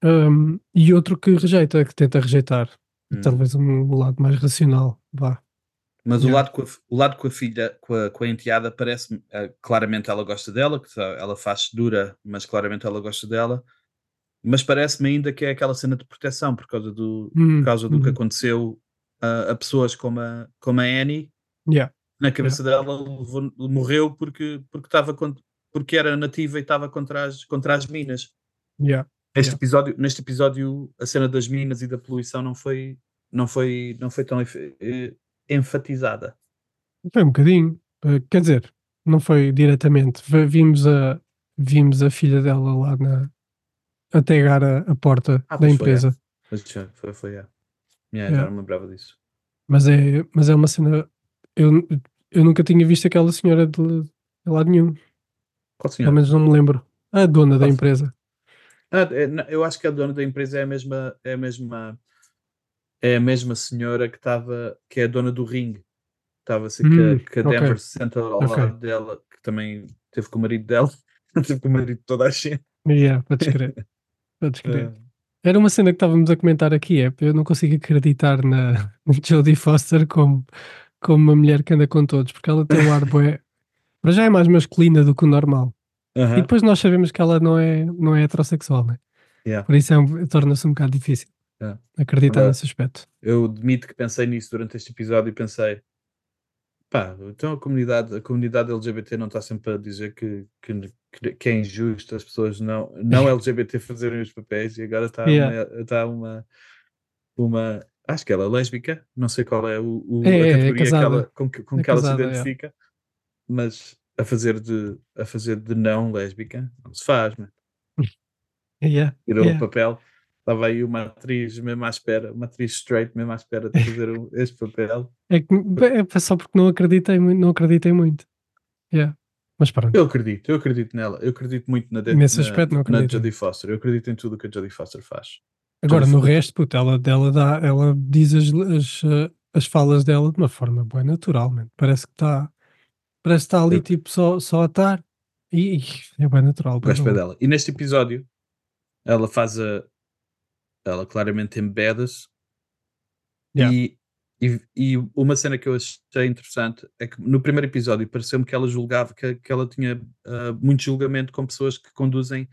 Speaker 5: um, e outro que rejeita, que tenta rejeitar.
Speaker 1: Hum.
Speaker 5: Talvez um lado mais racional, vá.
Speaker 1: Mas o,
Speaker 5: Yeah.
Speaker 1: lado com a, o lado com a filha, com a, com a enteada, parece-me. eh, claramente ela gosta dela, que ela faz dura, mas claramente ela gosta dela. Mas parece-me ainda que é aquela cena de proteção por causa do,
Speaker 5: Hum,
Speaker 1: por causa do que
Speaker 5: uhum.
Speaker 1: aconteceu a, a pessoas como a, como a Annie.
Speaker 5: Yeah.
Speaker 1: Na cabeça dela levou- morreu porque, porque, cont- porque era nativa e estava contra as, contra as minas.
Speaker 5: Yeah.
Speaker 1: Neste,
Speaker 5: Yeah.
Speaker 1: episódio, neste episódio, a cena das minas e da poluição não foi, não foi, não foi tão eh, enfatizada.
Speaker 5: Foi um bocadinho, eh, quer dizer, não foi diretamente. Vimos a, vimos a filha dela lá na, a pegar a, a porta
Speaker 1: Ah,
Speaker 5: da
Speaker 1: foi,
Speaker 5: empresa.
Speaker 1: Mas já foi, foi, é. Yeah,
Speaker 5: Yeah.
Speaker 1: Já não me lembrava disso.
Speaker 5: Mas, é, mas é uma cena. Eu, eu nunca tinha visto aquela senhora de, de lado nenhum.
Speaker 1: Qual
Speaker 5: Pelo
Speaker 1: senhora?
Speaker 5: menos não me lembro. A dona da
Speaker 1: Qual-
Speaker 5: empresa.
Speaker 1: Ah, é, eu acho que a dona da empresa é a mesma, é a mesma, é a mesma senhora que estava, que é a dona do ringue. Estava que,
Speaker 5: Hum,
Speaker 1: a- que a. Denver se senta ao
Speaker 5: Ok.
Speaker 1: lado dela, que também teve com o marido dela, teve com o marido de toda a gente.
Speaker 5: Yeah, podes crer. Podes crer.
Speaker 1: Ah,
Speaker 5: Era uma cena que estávamos a comentar aqui, é eu não consigo acreditar na, na Jodie Foster como, como uma mulher que anda com todos, porque ela tem um ar bué, mas já é mais masculina do que o normal.
Speaker 1: aham,
Speaker 5: E depois nós sabemos que ela não é, não é heterossexual, né?
Speaker 1: yeah.
Speaker 5: Por isso é um- torna-se um bocado difícil
Speaker 1: É.
Speaker 5: acreditar
Speaker 1: Agora-
Speaker 5: nesse aspecto.
Speaker 1: Eu admito que pensei nisso durante este episódio e pensei, pá, então a comunidade, a comunidade LGBT não está sempre a dizer que, que, que- que é injusto as pessoas não, não LGBT fazerem os papéis e agora está
Speaker 5: Yeah.
Speaker 1: uma, está uma, uma, acho que ela é lésbica, não sei qual é o, o-
Speaker 5: É,
Speaker 1: a
Speaker 5: é, é
Speaker 1: categoria que
Speaker 5: casada.
Speaker 1: ela, com que, com
Speaker 5: É
Speaker 1: que ela se
Speaker 5: casada, é.
Speaker 1: identifica, mas a fazer de, a fazer de não lésbica não se faz, né?
Speaker 5: Yeah,
Speaker 1: tirou
Speaker 5: yeah.
Speaker 1: o papel. Estava aí uma atriz mesmo à espera, uma atriz straight mesmo à espera de fazer este papel.
Speaker 5: É, que, é só porque não acreditei muito, não acreditei muito. Yeah. Mas pronto.
Speaker 1: Eu acredito, eu acredito nela, eu acredito muito na, de-
Speaker 5: Nesse
Speaker 1: na,
Speaker 5: aspecto não
Speaker 1: na
Speaker 5: acredito.
Speaker 1: Jodie Foster, eu acredito em tudo o que a Jodie Foster faz.
Speaker 5: Agora,
Speaker 1: Jodie
Speaker 5: no
Speaker 1: Foster-
Speaker 5: resto, puto, ela, ela, dá, ela diz as, as, eh, as falas dela de uma forma boa, natural, man. Parece que está parece que está ali
Speaker 1: Eu-
Speaker 5: tipo só, só a estar e, e é bem natural.
Speaker 1: Gosto dela. E neste episódio, ela faz a. Ela claramente embeda-se.
Speaker 5: Yeah.
Speaker 1: E, e, e uma cena que eu achei interessante é que no primeiro episódio pareceu-me que ela julgava, que, que ela tinha ah, muito julgamento com pessoas que conduzem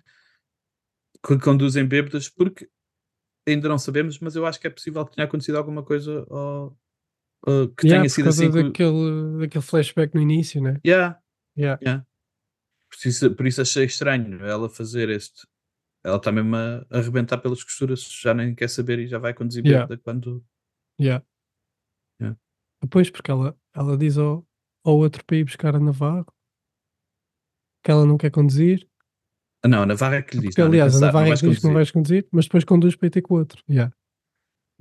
Speaker 1: que conduzem bêbadas, porque ainda não sabemos, mas eu acho que é possível que tenha acontecido alguma coisa ou, ou que
Speaker 5: Yeah,
Speaker 1: tenha sido assim. que-
Speaker 5: daquele, daquele flashback no início, né?
Speaker 1: Yeah,
Speaker 5: Yeah.
Speaker 1: Por isso, por isso achei estranho ela fazer este. Ela está mesmo a a arrebentar pelas costuras, já nem quer saber e já vai conduzir
Speaker 5: Yeah.
Speaker 1: quando.
Speaker 5: Yeah.
Speaker 1: Yeah.
Speaker 5: Depois, porque ela, ela diz ao, ao outro para ir buscar a Navarro que ela não quer conduzir.
Speaker 1: Não, a Navarra é que lhe diz.
Speaker 5: Porque,
Speaker 1: não,
Speaker 5: aliás, a
Speaker 1: pensar,
Speaker 5: Navarro é
Speaker 1: vais
Speaker 5: que diz que não vais conduzir, mas depois conduz para ir ter com o outro. Yeah.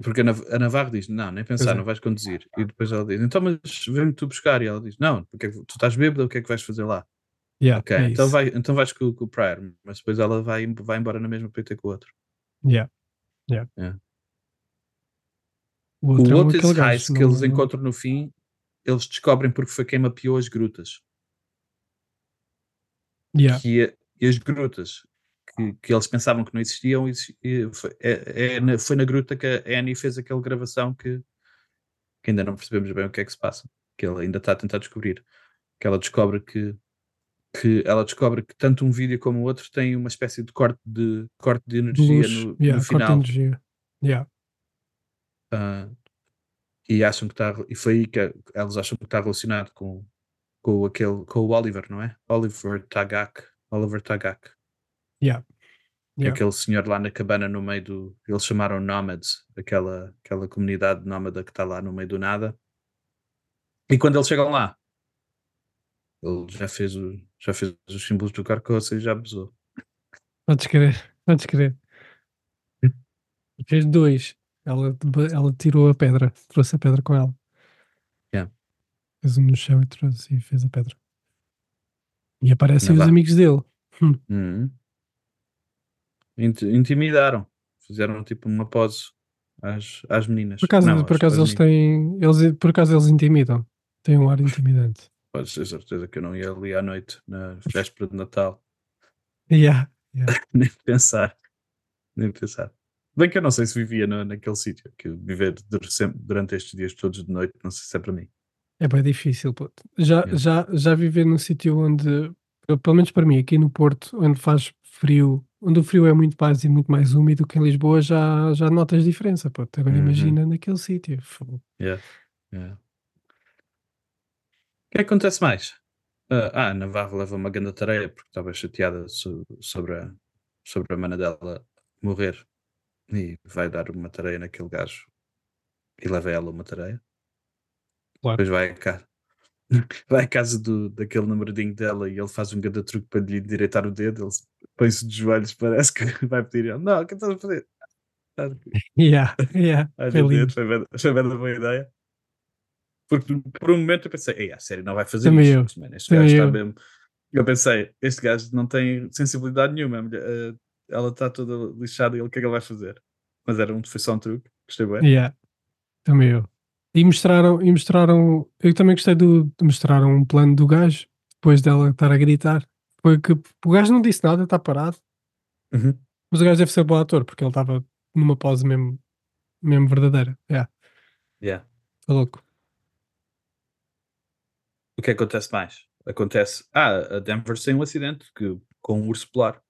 Speaker 1: Porque a, Nav a Navarra diz: Não, nem pensar,
Speaker 5: Pois é.
Speaker 1: não vais conduzir. E depois ela diz: Então, mas vem-me tu buscar. E ela diz: Não, porque é tu estás bêbada, o que é que vais fazer lá?
Speaker 5: Yeah,
Speaker 1: Ok,
Speaker 5: é
Speaker 1: então, vai, então vais com, com o Pryor, mas depois ela vai, vai embora na mesma para ter com o outro.
Speaker 5: Yeah. Yeah.
Speaker 1: Yeah.
Speaker 5: O
Speaker 1: O
Speaker 5: outro, é um gajo,
Speaker 1: que
Speaker 5: não-
Speaker 1: eles
Speaker 5: não-
Speaker 1: encontram no fim, eles descobrem porque foi quem mapeou as grutas.
Speaker 5: Yeah.
Speaker 1: que é- e as grutas que, que eles pensavam que não existiam, exi- e foi, é- é na- foi na gruta que a Annie fez aquela gravação que, que ainda não percebemos bem o que é que se passa, que ela ainda está a tentar descobrir. Que ela descobre que, que ela descobre que tanto um vídeo como o outro tem uma espécie de corte de, corte de
Speaker 5: de
Speaker 1: energia
Speaker 5: luz.
Speaker 1: no,
Speaker 5: yeah,
Speaker 1: no final.
Speaker 5: energia. Yeah.
Speaker 1: Ah, e acham que está e foi aí que elas acham que está relacionado com, com aquele com o Oliver, não é? Oliver Tagak. Oliver Tagak.
Speaker 5: Yeah. Yeah.
Speaker 1: aquele senhor lá na cabana no meio do. Eles chamaram Nomads, aquela, aquela comunidade nómada que está lá no meio do nada. E quando eles chegam lá, ele já fez, o, já fez os símbolos do carcoça e já abusou.
Speaker 5: Podes crer, podes crer. Fez dois. Ela, ela tirou a pedra, trouxe a pedra com ela. fez um no chão e trouxe e fez a pedra. E aparecem
Speaker 1: Não
Speaker 5: os amigos dele.
Speaker 1: Uhum. Int- Intimidaram. Fizeram tipo uma pose às, às meninas.
Speaker 5: Por acaso,
Speaker 1: Não,
Speaker 5: por acaso eles
Speaker 1: meninas.
Speaker 5: têm. Eles, por acaso eles intimidam. Têm um ar intimidante.
Speaker 1: Podes ter certeza que eu não ia ali à noite, na véspera de Natal.
Speaker 5: Yeah, yeah.
Speaker 1: Nem pensar. Nem pensar. Bem que eu não sei se vivia no- naquele sítio. Que viver durante estes dias todos de noite, não sei se é para mim.
Speaker 5: É bem difícil. puto. Já,
Speaker 1: Yeah.
Speaker 5: já, já viver num sítio onde, pelo menos para mim, aqui no Porto, onde faz frio, onde o frio é muito mais e muito mais úmido que em Lisboa, já, já notas diferença. Puto. Agora
Speaker 1: Uhum.
Speaker 5: imagina naquele sítio.
Speaker 1: Yeah. Yeah. O que é que acontece mais? Ah, ah, a Navarro leva uma grande tarefa porque estava chateada so- sobre, a, sobre a mana dela morrer e vai dar uma tarefa naquele gajo e leva ela uma tarefa.
Speaker 5: Claro.
Speaker 1: Depois vai a casa, vai à casa do, daquele namoradinho dela e ele faz um grande truque para lhe endireitar o dedo. Ele põe-se de joelhos, parece que vai pedir. ele, Não, o que estás a fazer? Ah,
Speaker 5: Yeah, yeah.
Speaker 1: Ai,
Speaker 5: Foi lindo.
Speaker 1: Deus, foi bem, foi bem uma boa ideia. Porque por um momento eu pensei, ei, a série não vai fazer
Speaker 5: Também
Speaker 1: isto.
Speaker 5: eu,
Speaker 1: man, este
Speaker 5: também
Speaker 1: gajo está
Speaker 5: eu.
Speaker 1: mesmo. Eu pensei, este gajo não tem sensibilidade nenhuma. eh, ela está toda lixada e ele o que é que ele vai fazer? Mas era um, foi só um truque. Gostei bem.
Speaker 5: Yeah. Também eu. E mostraram, e mostraram, eu também gostei do, de mostraram um plano do gajo, depois dela estar a gritar. Foi que o gajo não disse nada, está parado,
Speaker 1: Uhum.
Speaker 5: mas o gajo deve ser bom ator, porque ele estava numa pose mesmo, mesmo verdadeira. Yeah,
Speaker 1: Yeah.
Speaker 5: tá louco.
Speaker 1: O que acontece mais? Acontece. Ah, a Denver tem um acidente que, com um urso polar.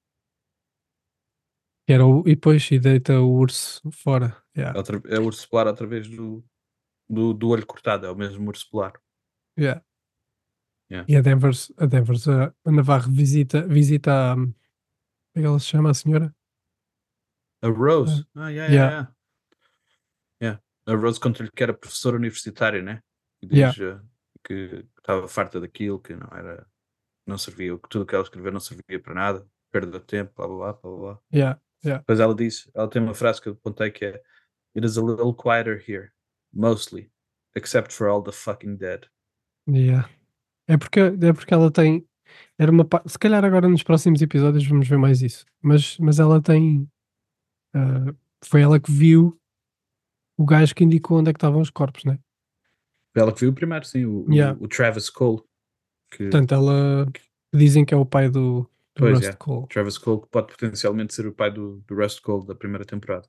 Speaker 5: Era o, e depois e deita o urso fora. Yeah,
Speaker 1: Outra- É o urso polar através do, do, do olho cortado. É o mesmo urso polar.
Speaker 5: yeah.
Speaker 1: Yeah.
Speaker 5: E a Denver, a Denver, a, Navarro visita, visita a, como é que ela se chama, a senhora?
Speaker 1: A Rose. Ah, yeah, yeah,
Speaker 5: Yeah.
Speaker 1: yeah. Yeah. A Rose conta-lhe que era professora universitária, né? E
Speaker 5: Yeah.
Speaker 1: diz eh, que estava farta daquilo, que não era. Não servia, que tudo que ela escreveu não servia para nada, perda de tempo, blá blá blá blá blá.
Speaker 5: Yeah, yeah.
Speaker 1: Depois ela diz, ela tem uma frase que eu apontei que é It is a little quieter here, mostly, except for all the fucking dead.
Speaker 5: Yeah. É porque, é porque ela tem. Era uma, se calhar agora nos próximos episódios vamos ver mais isso. Mas, mas ela tem. ah, foi ela que viu o gajo que indicou onde é que estavam os corpos, né?
Speaker 1: Ela que viu o primeiro, sim, o, o-
Speaker 5: Yeah.
Speaker 1: o Travis Cole. Que,
Speaker 5: Portanto, ela. Dizem que é o pai do, do
Speaker 1: Pois
Speaker 5: Rust. Cole.
Speaker 1: Travis Cole que pode potencialmente ser o pai do, do Rust Cole da primeira temporada.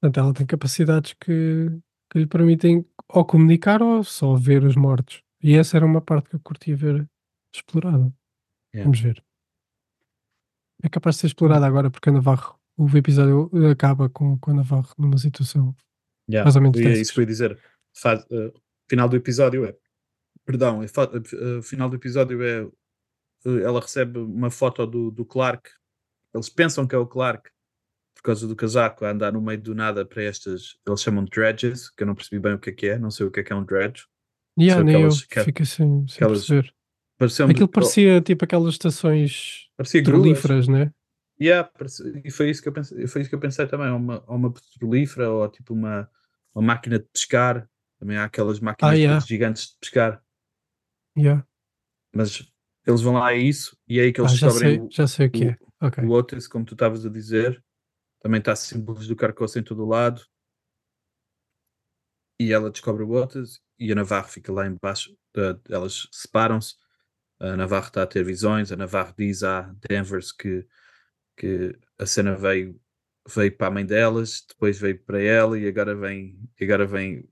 Speaker 5: Portanto, ela tem capacidades que, que lhe permitem ou comunicar ou só ver os mortos. E essa era uma parte que eu curtia ver explorada.
Speaker 1: Yeah.
Speaker 5: Vamos ver. É capaz de ser explorada agora porque a Navarro, o episódio acaba com, com a Navarro numa situação.
Speaker 1: Yeah.
Speaker 5: Mais ou menos
Speaker 1: E é
Speaker 5: dessas.
Speaker 1: isso que eu ia dizer. Faz, eh, final do episódio é. Perdão, é eh, eh, final do episódio é. eh, ela recebe uma foto do, do Clark. Eles pensam que é o Clark por causa do casaco a andar no meio do nada para estas. Eles chamam de dredges, que eu não percebi bem o que é que é, não sei o que é que é um dredge.
Speaker 5: Yeah, nem
Speaker 1: aquelas-
Speaker 5: eu
Speaker 1: aquel-
Speaker 5: fico sem, sem
Speaker 1: aquelas
Speaker 5: perceber. Aquilo parecia tipo aquelas estações
Speaker 1: parecia gruas.
Speaker 5: petrolíferas, né?
Speaker 1: Yeah, parece- e foi isso que eu pensei, foi isso que eu pensei também, ou uma, uma petrolífera ou tipo uma, uma máquina de pescar. Também há aquelas máquinas
Speaker 5: Ah, yeah.
Speaker 1: gigantes de pescar.
Speaker 5: Yeah.
Speaker 1: Mas eles vão lá a isso e é aí que
Speaker 5: Ah,
Speaker 1: eles
Speaker 5: já,
Speaker 1: descobrem
Speaker 5: sei,
Speaker 1: o,
Speaker 5: já sei o que
Speaker 1: o-
Speaker 5: é. Ok.
Speaker 1: o Otis, como tu estavas a dizer. Também está símbolos do Carcoça em todo o lado. E ela descobre o Otis e a Navarro fica lá embaixo. eh, elas separam-se. A Navarro está a ter visões. A Navarro diz à Danvers que, que a cena veio, veio para a mãe delas, depois veio para ela e agora vem, e agora vem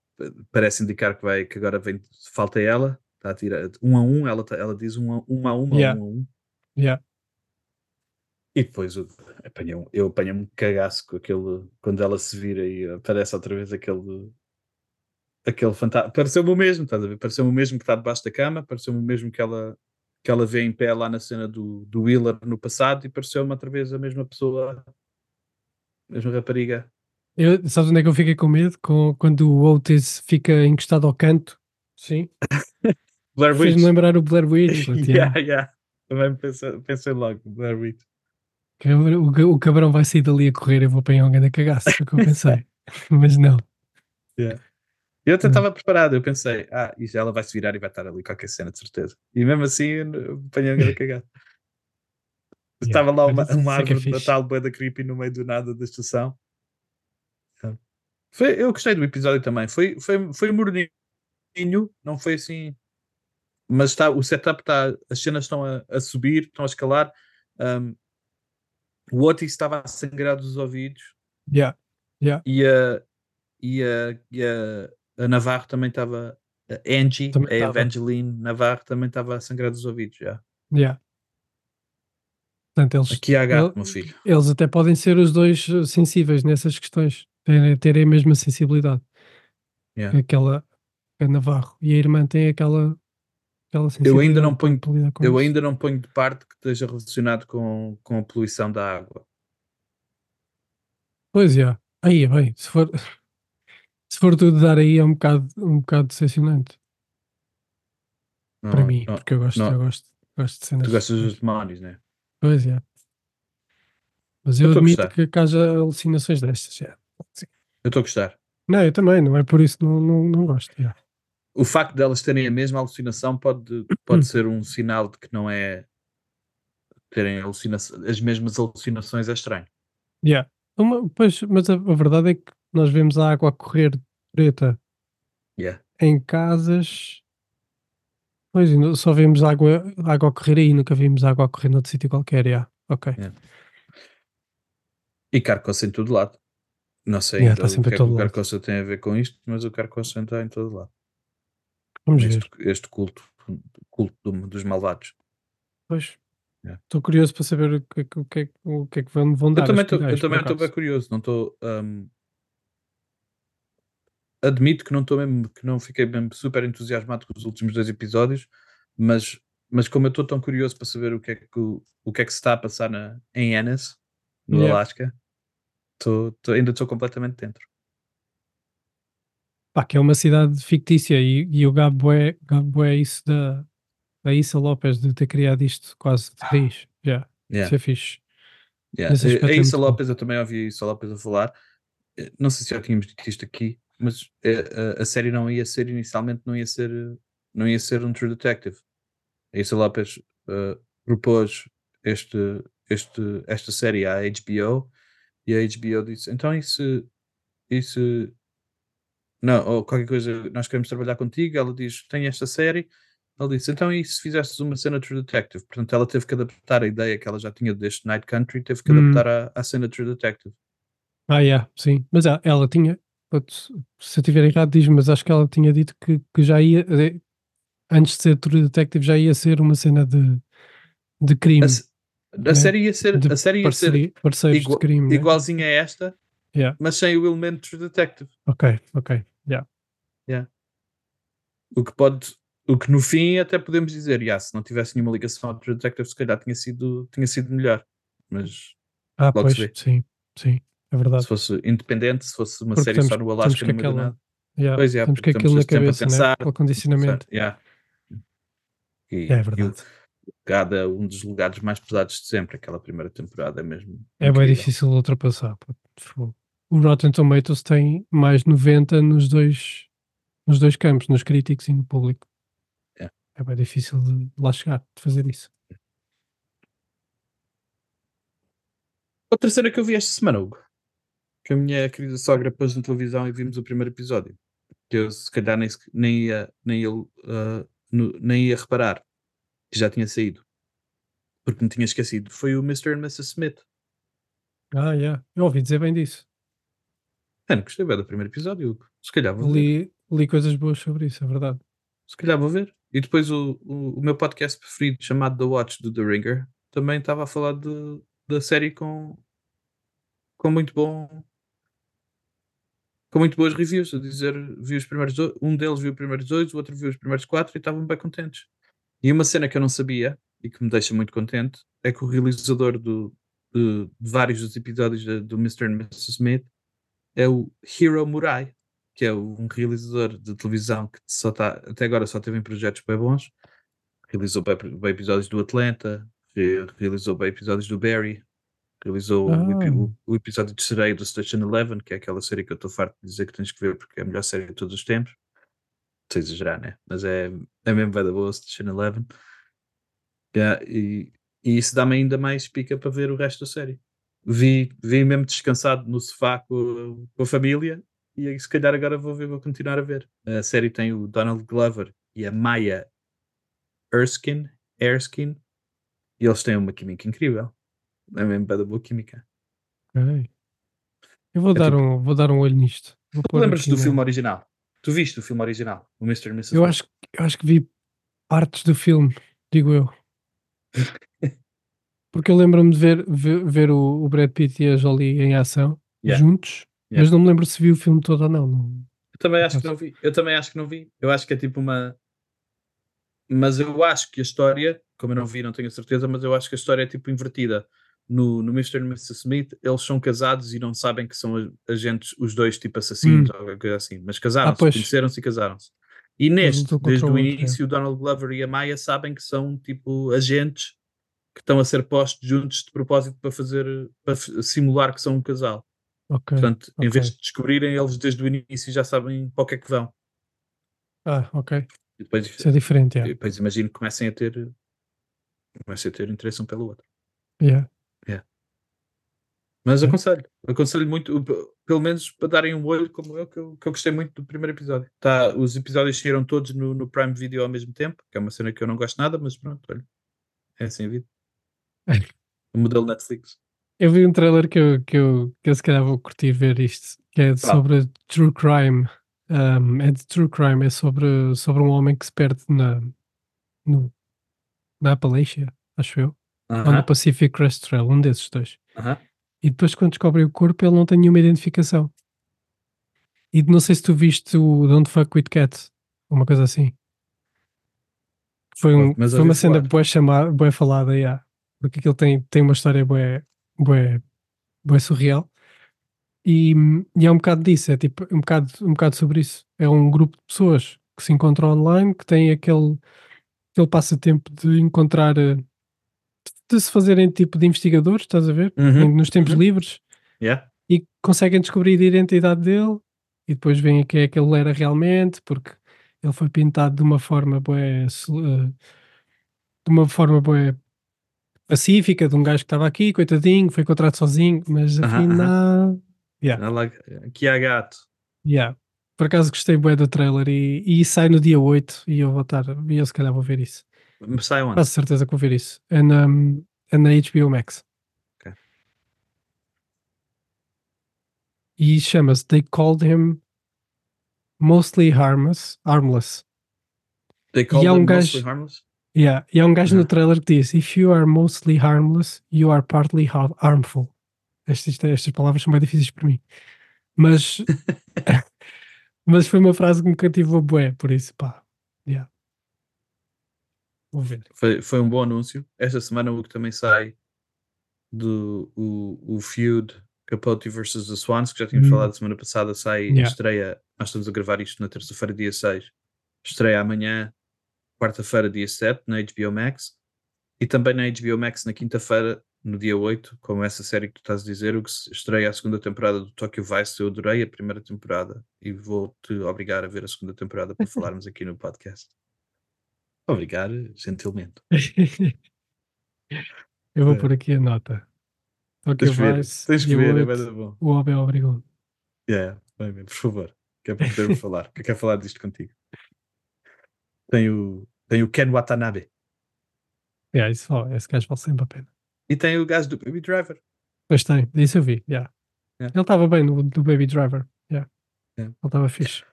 Speaker 1: parece indicar que vai que agora vem falta ela está a tirar um a um ela, tá- ela diz um a um a um,
Speaker 5: Yeah.
Speaker 1: um a um
Speaker 5: Yeah.
Speaker 1: e depois eu apanhei um, eu apanhei um cagaço com aquele quando ela se vira e aparece outra vez aquele aquele fantasma pareceu-me o mesmo, estás a ver? Pareceu-me o mesmo que está debaixo da cama, pareceu-me o mesmo que ela que ela vê em pé lá na cena do, do Wheeler no passado e pareceu-me outra vez a mesma pessoa a mesma rapariga
Speaker 5: Eu, sabes onde é que eu fiquei com medo? Com, quando o Otis fica encostado ao canto. Sim.
Speaker 1: Blair
Speaker 5: Fez-me
Speaker 1: Witch
Speaker 5: lembrar o Blair Witch. yeah.
Speaker 1: yeah, yeah. Também pensei, pensei logo, Blair Witch.
Speaker 5: O, o cabrão vai sair dali a correr. Eu vou apanhar alguém da cagaça. Foi o que eu pensei. Mas não.
Speaker 1: Eu Eu até estava preparado, eu pensei, ah, e já ela vai se virar e vai estar ali qualquer cena, de certeza. E mesmo assim, eu apanhei a grande cagada. Estava lá uma,
Speaker 5: isso
Speaker 1: uma
Speaker 5: é é
Speaker 1: árvore de. Natal bué da creepy no meio do nada da estação. Foi, eu gostei do episódio também. Foi, foi, foi morninho, não foi assim. Mas está, o setup está, as cenas estão a, a subir, estão a escalar. Um, o Otis estava a sangrar dos ouvidos
Speaker 5: Yeah. Yeah.
Speaker 1: e a, e a, e a, a Navarro também estava. A Angie,
Speaker 5: Também
Speaker 1: a
Speaker 5: estava.
Speaker 1: Evangeline Navarro também estava a sangrar dos ouvidos já.
Speaker 5: Yeah. Portanto, eles,
Speaker 1: Aqui há gato,
Speaker 5: ele-
Speaker 1: meu filho.
Speaker 5: eles até podem ser os dois eh, sensíveis nessas questões, terem, terem a mesma sensibilidade.
Speaker 1: Yeah.
Speaker 5: Aquela a Navarro e a irmã tem aquela, aquela
Speaker 1: Eu
Speaker 5: sensibilidade.
Speaker 1: ainda não ponho, eu
Speaker 5: isso.
Speaker 1: ainda não ponho de parte que esteja relacionado com, com a poluição da água.
Speaker 5: Pois é. Aí, bem, se for, se for tudo dar aí é um bocado, um bocado decepcionante
Speaker 1: Não-
Speaker 5: para mim,
Speaker 1: não-
Speaker 5: porque eu gosto,
Speaker 1: não.
Speaker 5: eu gosto, gosto de cenas.
Speaker 1: tu gostas dos demónios, né?
Speaker 5: Pois é. Mas
Speaker 1: Eu
Speaker 5: eu,
Speaker 1: a
Speaker 5: admito que, que haja alucinações destas. já.
Speaker 1: Eu estou a gostar.
Speaker 5: Não, eu também, não é por isso que não, não, não gosto.
Speaker 1: O facto delas terem a mesma alucinação pode, pode ser um sinal de que não é terem as mesmas alucinações é estranho.
Speaker 5: Yeah. Uma- pois, mas a, a verdade é que nós vemos a água a correr preta
Speaker 1: Yeah.
Speaker 5: em casas. Pois, só vemos água, água a correr aí, nunca vimos água a correr noutro sítio qualquer. Yeah. Ok.
Speaker 1: Yeah. E Carcoça em todo lado. Não sei
Speaker 5: Yeah,
Speaker 1: ainda
Speaker 5: está
Speaker 1: o que é que o. Carcoça tem a ver com isto, mas o Carcoça está em todo lado.
Speaker 5: Vamos ver.
Speaker 1: Este, este culto, culto do- dos malvados.
Speaker 5: Pois. Estou curioso para saber o que, é que- o que, é que- o que é que vão, vão dar.
Speaker 1: Eu também estou bem curioso, não estou. hum, admito que não estou mesmo, que não fiquei mesmo super entusiasmado com os últimos dois episódios, mas, mas como eu estou tão curioso para saber o que é que, o, o que, é que se está a passar na, em Ennis, no
Speaker 5: Yeah.
Speaker 1: Alasca, estou- estou- ainda estou completamente dentro.
Speaker 5: Pá, que é uma cidade fictícia e, e o Gabo é, Gabo é isso da, da Issa Lopes de ter criado isto quase de raiz. Yeah.
Speaker 1: Yeah.
Speaker 5: Isso é fixe.
Speaker 1: Yeah. A- A
Speaker 5: é
Speaker 1: Issa
Speaker 5: muito bom.
Speaker 1: Lopes, eu também ouvi a Issa Lopes a falar. Eh, Não sei se já tínhamos dito isto aqui, mas eh, a, a série não ia ser inicialmente, não ia ser, não ia ser um True Detective. A Issa Lopes eh, propôs este, este, esta série à HBO e a HBO disse: então isso, isso não, ou qualquer coisa, nós queremos trabalhar contigo. Ela diz: tem esta série. Ela disse: então e se fizesses uma cena True Detective? Portanto, ela teve que adaptar a ideia que ela já tinha deste Night Country, teve que
Speaker 5: Hum.
Speaker 1: adaptar à, à cena True Detective.
Speaker 5: Ah, yeah, sim. Mas ela, ela tinha, se eu estiver errado, diz, mas acho que ela tinha dito que, que já ia, eh, antes de ser True Detective, já ia ser uma cena de, de crime.
Speaker 1: A
Speaker 5: né?
Speaker 1: série ia ser,
Speaker 5: de
Speaker 1: a série ia ser
Speaker 5: parceria- parceiros
Speaker 1: igua-
Speaker 5: de crime. né?
Speaker 1: igualzinha a esta,
Speaker 5: Yeah.
Speaker 1: mas sem o elemento Detective.
Speaker 5: Ok, ok. Yeah.
Speaker 1: O que pode, o que no fim até podemos dizer, yeah, se não tivesse nenhuma ligação ao True Detective, se calhar tinha sido, tinha sido melhor. Mas
Speaker 5: Ah,
Speaker 1: Logo
Speaker 5: pois,
Speaker 1: se vê.
Speaker 5: sim, sim, é verdade.
Speaker 1: se fosse independente, se fosse uma
Speaker 5: Porque
Speaker 1: série
Speaker 5: temos-
Speaker 1: só no Alasca, do
Speaker 5: aquela-
Speaker 1: nada.
Speaker 5: Yeah,
Speaker 1: Pois é,
Speaker 5: temos que
Speaker 1: porque
Speaker 5: aquilo na cabeça, né?
Speaker 1: pensar,
Speaker 5: Aquele condicionamento.
Speaker 1: Yeah. E,
Speaker 5: É
Speaker 1: e o-
Speaker 5: verdade.
Speaker 1: Cada um dos legados mais pesados de sempre, aquela primeira temporada é mesmo.
Speaker 5: É bem difícil de ultrapassar. Fogo. O Rotten Tomatoes tem mais 90 nos dois, nos dois campos, nos críticos e no público.
Speaker 1: É.
Speaker 5: É bem difícil de lá chegar, de fazer isso.
Speaker 1: Outra cena que eu vi esta semana, Hugo, que a minha querida sogra pôs na televisão e vimos o primeiro episódio. Que eu se calhar nem, nem ia, nem ia, no- nem ia reparar já tinha saído. Porque me tinha esquecido. Foi o Mr. and Mrs. Smith.
Speaker 5: Ah, yeah. eu ouvi dizer bem disso.
Speaker 1: Mano, gostei bem do primeiro episódio. Se calhar vou ver.
Speaker 5: Li, li coisas boas sobre isso, é verdade.
Speaker 1: Se calhar vou ver. E depois o, o, o meu podcast preferido, chamado The Watch, do The Ringer, também estava a falar de, da série com, com muito bom. Com muito boas reviews, a dizer, vi os primeiros dois, um deles viu os primeiros dois, o outro viu os primeiros quatro e estavam bem contentes. E uma cena que eu não sabia e que me deixa muito contente é que o realizador do, de, de vários dos episódios de- do Mr. and Mrs. Smith é o Hiro Murai, que é um realizador de televisão que só tá, até agora só teve em projetos bem bons. Realizou bem, bem episódios do Atlanta, re- realizou bem episódios do Barry, realizou
Speaker 5: Ah.
Speaker 1: o- o episódio de sereia do Station Eleven, que é aquela série que eu estou farto de dizer que tens que ver porque é a melhor série de todos os tempos. Estou a exagerar, né? Mas é, é mesmo da boa Station Eleven. Yeah, e, e isso dá-me ainda mais pica para ver o resto da série. Vi, vi mesmo descansado no sofá com, com a família e se calhar agora vou ver, vou continuar a ver. A série tem o Donald Glover e a Maya Erskine, Erskine e eles têm uma química incrível. É mesmo bem da boa química.
Speaker 5: Eu vou,
Speaker 1: É
Speaker 5: dar
Speaker 1: tipo-
Speaker 5: um, vou dar um olho nisto. Vou
Speaker 1: Tu
Speaker 5: pôr
Speaker 1: lembras
Speaker 5: aqui
Speaker 1: do filme original? Tu viste o filme original? O Mr. Mrs.
Speaker 5: Eu acho, eu acho que vi partes do filme, digo eu. Porque eu lembro-me de ver, ver, ver o, o Brad Pitt e a Jolie em ação
Speaker 1: Yeah.
Speaker 5: juntos,
Speaker 1: Yeah.
Speaker 5: mas não me lembro se vi o filme todo ou não. não.
Speaker 1: Eu também acho que não vi. Eu também acho que não vi. Eu acho que é tipo uma. Mas eu acho que a história, como eu não vi, não tenho a certeza, mas eu acho que a história é tipo invertida. No, no Mr. e Mrs. Smith, eles são casados e não sabem que são agentes, os dois, tipo assassinos ou qualquer coisa assim. Mas casaram-se,
Speaker 5: Hum. Ah,
Speaker 1: conheceram-se e casaram-se. E neste, desde
Speaker 5: o é.
Speaker 1: início, o Donald Glover e a Maya sabem que são tipo agentes que estão a ser postos juntos de propósito para fazer, para simular que são um casal.
Speaker 5: Ok.
Speaker 1: Portanto, em
Speaker 5: ok.
Speaker 1: vez de descobrirem, eles desde o início já sabem para o que é que vão.
Speaker 5: Ah, ok.
Speaker 1: E depois,
Speaker 5: Isso é diferente, yeah.
Speaker 1: depois imagino que comecem a ter comecem a ter interesse um pelo outro.
Speaker 5: Yeah.
Speaker 1: Mas
Speaker 5: É.
Speaker 1: aconselho, aconselho muito, pelo menos para darem um olho como eu, que eu, que eu gostei muito do primeiro episódio. Tá, os episódios saíram todos no, no Prime Video ao mesmo tempo, que é uma cena que eu não gosto nada, mas pronto, olha, é assim a vida. O modelo Netflix.
Speaker 5: Eu vi um trailer que eu, que, eu, que eu se calhar vou curtir ver isto, que é sobre true crime. Um, é de true crime, é sobre, sobre um homem que se perde na, no, na Appalachia, acho eu, ou no Pacific Crest Trail, um desses dois.
Speaker 1: aham.
Speaker 5: E depois, quando descobrem o corpo, ele não tem nenhuma identificação. E não sei se tu viste o Don't Fuck with Cat, uma coisa assim. Foi, um,
Speaker 1: Mas
Speaker 5: foi uma cena boa chamada, boa falada, yeah. porque aquilo tem, tem uma história boa, boa, boa surreal. E, e é um bocado disso, é tipo um bocado, um bocado sobre isso. É um grupo de pessoas que se encontram online, que têm aquele, aquele passatempo de encontrar, eh, de se fazerem tipo de investigadores, estás a ver?
Speaker 1: Uhum,
Speaker 5: Nos tempos
Speaker 1: uhum.
Speaker 5: livres
Speaker 1: Yeah.
Speaker 5: e conseguem descobrir a identidade dele e depois veem quem é que ele era realmente, porque ele foi pintado de uma forma su- eh, de uma forma bué pacífica, de um gajo que estava aqui, coitadinho, foi encontrado sozinho, mas afinal, yeah,
Speaker 1: Ah lá, Aqui há gato.
Speaker 5: yeah. Por acaso gostei bué do trailer e, e sai no dia 8 e eu vou estar, e eu se calhar vou ver isso.
Speaker 1: Sai onde?
Speaker 5: Quase certeza que vou ver isso. É na, é na HBO Max.
Speaker 1: Ok.
Speaker 5: E chama-se They Called Him Mostly Harmless. harmless.
Speaker 1: They call
Speaker 5: E há um gajo-
Speaker 1: mostly harmless?
Speaker 5: Yeah. E há um gajo no
Speaker 1: Uhum.
Speaker 5: trailer que diz: If you are mostly harmless, you are partly har- harmful. Estas, estas palavras são bem difíceis para mim. Mas, mas foi uma frase que me cativou bué, por isso, pá. Vou ver.
Speaker 1: Foi, foi um bom anúncio. Esta semana o que também sai do o, o feud Capote versus the Swans, que já tínhamos
Speaker 5: Hum.
Speaker 1: falado semana passada, sai
Speaker 5: Yeah.
Speaker 1: estreia. Nós estamos a gravar isto na terça-feira, dia 6. Estreia amanhã, quarta-feira, dia 7, na HBO Max. E também na HBO Max na quinta-feira, no dia 8, como essa série que tu estás a dizer, o que estreia a segunda temporada do Tokyo Vice. Eu adorei a primeira temporada e vou-te obrigar a ver a segunda temporada para falarmos aqui no podcast. Obrigar gentilmente.
Speaker 5: Eu vou
Speaker 1: É.
Speaker 5: por aqui a nota. Tokyo
Speaker 1: Tens que ver,
Speaker 5: Vice,
Speaker 1: tens que ver, é
Speaker 5: 8,
Speaker 1: bué da bom.
Speaker 5: o Abel obrigou.
Speaker 1: Yeah, vai ver, por favor. Que é podermos falar. Que eu quero falar disto contigo. Tem o, tem o Ken Watanabe.
Speaker 5: Yeah, isso vale, esse gajo vale sempre a pena.
Speaker 1: E tem o gajo do Baby Driver.
Speaker 5: Mas tem, isso eu vi. Yeah.
Speaker 1: Yeah.
Speaker 5: Ele estava bem no, no Baby Driver. Yeah.
Speaker 1: Yeah.
Speaker 5: Ele estava fixe.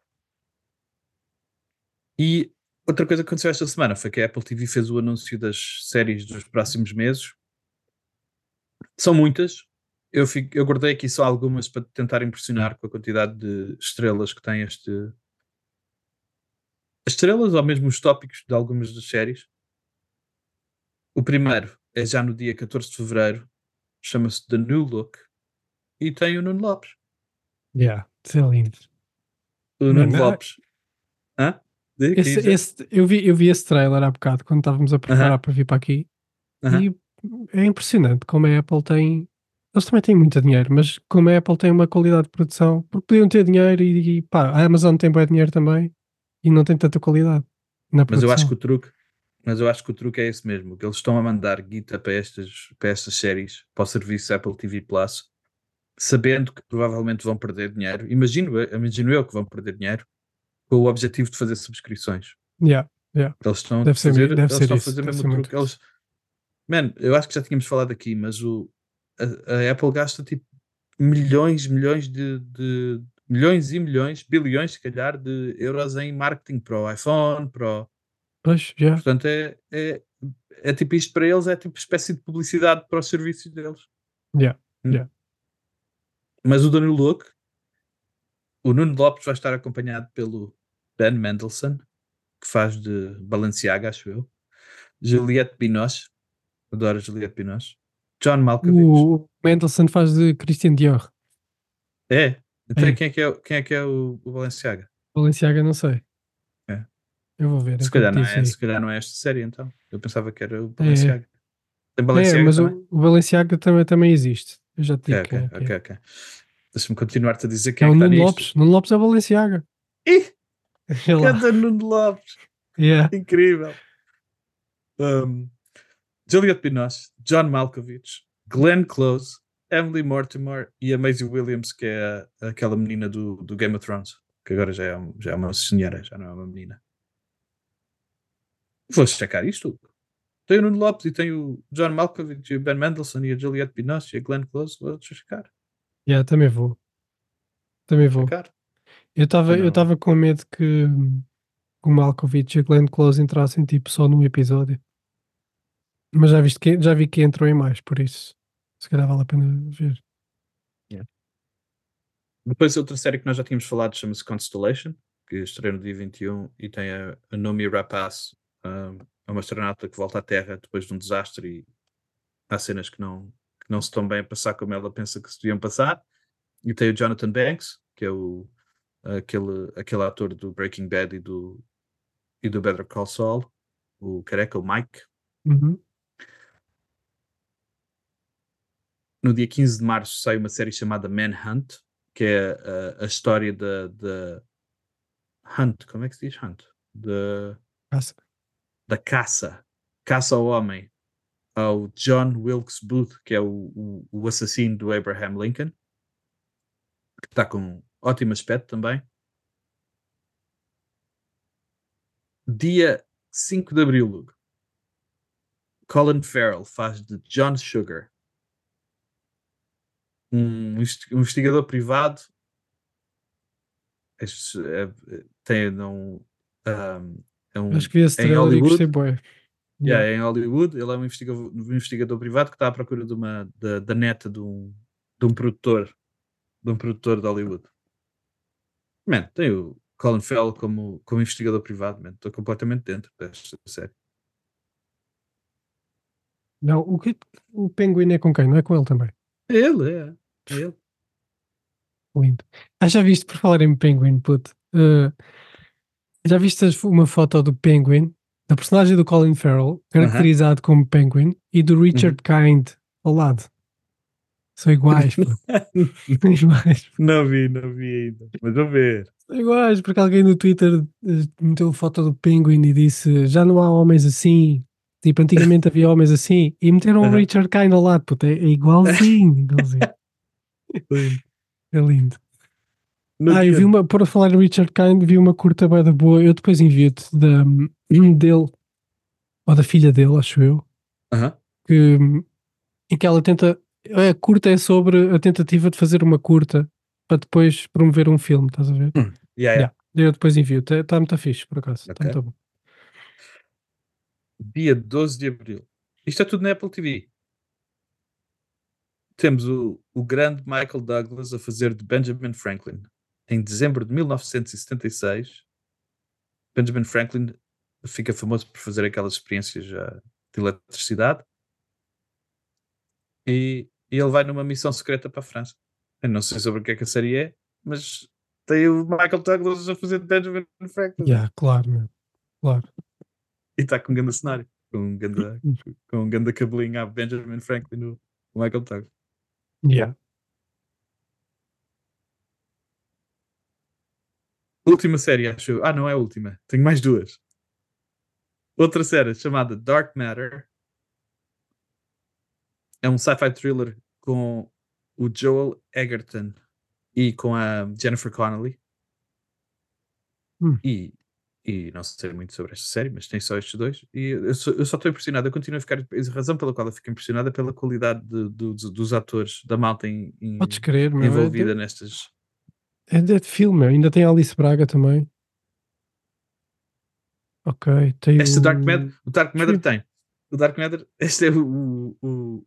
Speaker 1: E outra coisa que aconteceu esta semana foi que a Apple TV fez o anúncio das séries dos próximos meses. São muitas. Eu, fico, eu guardei aqui só algumas para tentar impressionar com a quantidade de estrelas que tem este. As estrelas ou mesmo os tópicos de algumas das séries. O primeiro é já no dia 14 de fevereiro, chama-se The New Look e tem o Nuno Lopes.
Speaker 5: Yeah, isso é lindo.
Speaker 1: O Nuno
Speaker 5: é-
Speaker 1: Lopes. Hã?
Speaker 5: Esse, esse- eu, vi, eu vi esse trailer há bocado quando estávamos a preparar
Speaker 1: Aham.
Speaker 5: para vir para aqui
Speaker 1: Aham.
Speaker 5: e é impressionante como a Apple tem. Eles também têm muito dinheiro, mas como a Apple tem uma qualidade de produção, porque podiam ter dinheiro e, e pá, a Amazon tem bem dinheiro também e não tem tanta qualidade. Na
Speaker 1: Mas eu acho que o truque, mas eu acho que o truque é esse mesmo, que eles estão a mandar guita para estas, para estas séries, para o serviço Apple TV Plus, sabendo que provavelmente vão perder dinheiro. Imagino, imagino eu que vão perder dinheiro com o objetivo de fazer subscrições.
Speaker 5: Yeah, yeah.
Speaker 1: Eles estão
Speaker 5: Deve
Speaker 1: a fazer,
Speaker 5: deve
Speaker 1: eles estão
Speaker 5: isso,
Speaker 1: fazer mesmo truque. Eles, man, eu acho que já tínhamos falado aqui, mas o, a, a Apple gasta tipo milhões, milhões de, de milhões e milhões, bilhões, se calhar, de euros em marketing para o iPhone, para o,
Speaker 5: Pois, já.
Speaker 1: Portanto, é, é, é tipo isto para eles, é tipo espécie de publicidade para os serviços deles.
Speaker 5: Yeah,
Speaker 1: Hum.
Speaker 5: yeah.
Speaker 1: Mas o Danilo Look, o Nuno Lopes vai estar acompanhado pelo Ben Mendelssohn, que faz de Balenciaga, acho eu. Juliette Binoche, adoro Juliette Binoche. John Malkovich.
Speaker 5: O Mendelssohn faz de Christian Dior.
Speaker 1: É. Então
Speaker 5: É.
Speaker 1: quem é que é, o- quem é, que é o, o Balenciaga?
Speaker 5: Balenciaga, não sei.
Speaker 1: É.
Speaker 5: Eu vou ver.
Speaker 1: Se calhar, não é, se calhar não é esta série, então. Eu pensava que era o Balenciaga. Tem
Speaker 5: É,
Speaker 1: Balenciaga
Speaker 5: mas
Speaker 1: também?
Speaker 5: o, Balenciaga também, também existe. Eu já te
Speaker 1: Ok,
Speaker 5: digo
Speaker 1: ok,
Speaker 5: é que é.
Speaker 1: ok, ok. Deixa-me continuar-te a dizer
Speaker 5: É
Speaker 1: quem é,
Speaker 5: o
Speaker 1: que está
Speaker 5: Nuno. Lopes. Nuno Lopes é Balenciaga.
Speaker 1: Ih. Cada Nuno Lopes.
Speaker 5: Yeah.
Speaker 1: Incrível. Um, Juliette Binoche, John Malkovich, Glenn Close, Emily Mortimer e a Maisie Williams, que é aquela menina do, do Game of Thrones, que agora já é, já é uma senhora, já não é uma menina. Vou checar isto. Tem o Nuno Lopes e tem o John Malkovich e o Ben Mendelssohn e a Juliette Binoche e a Glenn Close. Vou checar.
Speaker 5: Yeah, também vou. Também vou.
Speaker 1: checar.
Speaker 5: Eu estava eu com medo que o Malkovich e a Glenn Close entrassem tipo só num episódio. Mas já, viste que, já vi que entrou em mais, por isso se calhar vale a pena ver.
Speaker 1: Depois, outra série que nós já tínhamos falado chama-se Constellation, que estreia no dia 21 e tem a, a Nomi Rapaz, um, é uma astronauta que volta à Terra depois de um desastre e há cenas que não, que não se estão bem a passar como ela pensa que se deviam passar. E tem o Jonathan Banks, que é o, aquele, aquele ator do Breaking Bad e do, e do Better Call Saul, o careca, o Mike.
Speaker 5: Uhum.
Speaker 1: No dia 15 de março sai uma série chamada Manhunt, que é a, a história da, da Hunt, como é que se diz Hunt? Da,
Speaker 5: Passa.
Speaker 1: da caça, caça ao homem, ao John Wilkes Booth, que é o, o, o assassino do Abraham Lincoln, que está com ótimo aspecto também. Dia 5 de abril, Luke. Colin Farrell faz de John Sugar, um investi- investigador privado. Este, é- tem um, um, é um,
Speaker 5: Acho que esse trailer gostei.
Speaker 1: Yeah, é em Hollywood, ele é um investigador, um investigador privado que está à procura de uma, da, da neta de um, de um produtor, de um produtor de Hollywood. Man, tem o Colin Farrell como, como investigador privado, man. Estou completamente dentro desta série.
Speaker 5: Não, o, que, o Penguin é com quem? Não é com ele também?
Speaker 1: É ele, é. É ele.
Speaker 5: Lindo. Ah, já viste, por falar em Penguin, puto. eh, já viste uma foto do Penguin, da personagem do Colin Farrell, caracterizado como Penguin, e do Richard Kind ao lado? São iguais. São iguais.
Speaker 1: Não vi, não vi ainda. Mas vou ver.
Speaker 5: São iguais, porque alguém no Twitter eh, meteu foto do Penguin e disse já não há homens assim. Tipo, antigamente havia homens assim. E meteram o
Speaker 1: Aham.
Speaker 5: Richard Kind ao lado, puto. É, é igualzinho. igualzinho. É lindo. Ah, eu vi uma, por falar em Richard Kind, vi uma curta bem da boa. Eu depois envio-te da, dele, ou da filha dele, acho eu,
Speaker 1: Aham.
Speaker 5: que, em que ela tenta. A curta é sobre a tentativa de fazer uma curta para depois promover um filme, estás a ver?
Speaker 1: Yeah, yeah.
Speaker 5: Yeah. Eu depois envio. Está muito fixe, por acaso. Está
Speaker 1: Ok.
Speaker 5: muito bom.
Speaker 1: dia 12 de abril. Isto é tudo na Apple TV. Temos o, o grande Michael Douglas a fazer de Benjamin Franklin. Em dezembro de 1976, Benjamin Franklin fica famoso por fazer aquelas experiências já de eletricidade. E, e ele vai numa missão secreta para a França. Eu não sei sobre o que é que a série é, mas tem o Michael Douglas a fazer de Benjamin Franklin.
Speaker 5: Yeah, claro, meu. Claro.
Speaker 1: E está com um grande cenário. Com um grande, com um grande cabelinho a Benjamin Franklin no no Michael Douglas.
Speaker 5: Yeah.
Speaker 1: Última série, acho eu. Ah, não é a última. Tenho mais duas. Outra série chamada Dark Matter. É um sci-fi thriller com o Joel Egerton e com a Jennifer Connelly.
Speaker 5: Hum.
Speaker 1: E, e não sei muito sobre esta série, mas tem só estes dois. E eu só, eu só estou impressionado. Eu continuo a ficar. A razão pela qual eu fico impressionada é pela qualidade de- do- dos, dos atores, da malta em- em-
Speaker 5: crer. É
Speaker 1: envolvida
Speaker 5: de,
Speaker 1: nestas.
Speaker 5: É de filme, meu. ainda tem Alice Braga também. Ok, tem
Speaker 1: Este
Speaker 5: o...
Speaker 1: Dark Matter, o Dark Matter tem. O Dark Matter, este é o, o,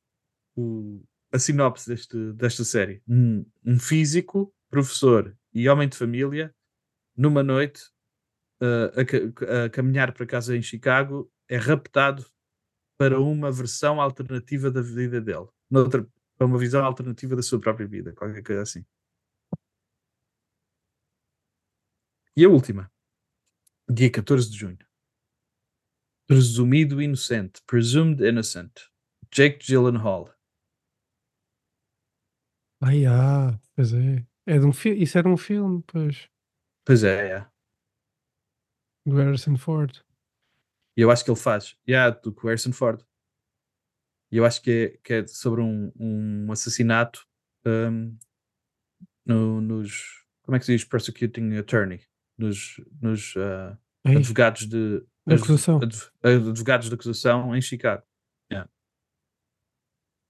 Speaker 1: o- a sinopse deste, desta série. Um, um físico, professor e homem de família, numa noite, uh, a, a caminhar para casa em Chicago, é raptado para uma versão alternativa da vida dele. Noutra, para uma visão alternativa da sua própria vida, qualquer coisa assim. E a última, dia 14 de junho. Presumido inocente, presumed innocent, Jake Gyllenhaal.
Speaker 5: Ai, ah, pois é. é de um fi... Isso era um filme, pois,
Speaker 1: Pois é, é.
Speaker 5: do Harrison Ford.
Speaker 1: E eu acho que ele faz. Yeah, do Harrison Ford. E eu acho que é, que é sobre um, um assassinato um, no- nos. Como é que se diz? Prosecuting attorney. Nos, nos
Speaker 5: Ei,
Speaker 1: advogados de.
Speaker 5: Acusação.
Speaker 1: adv- advogados de acusação em Chicago. Yeah.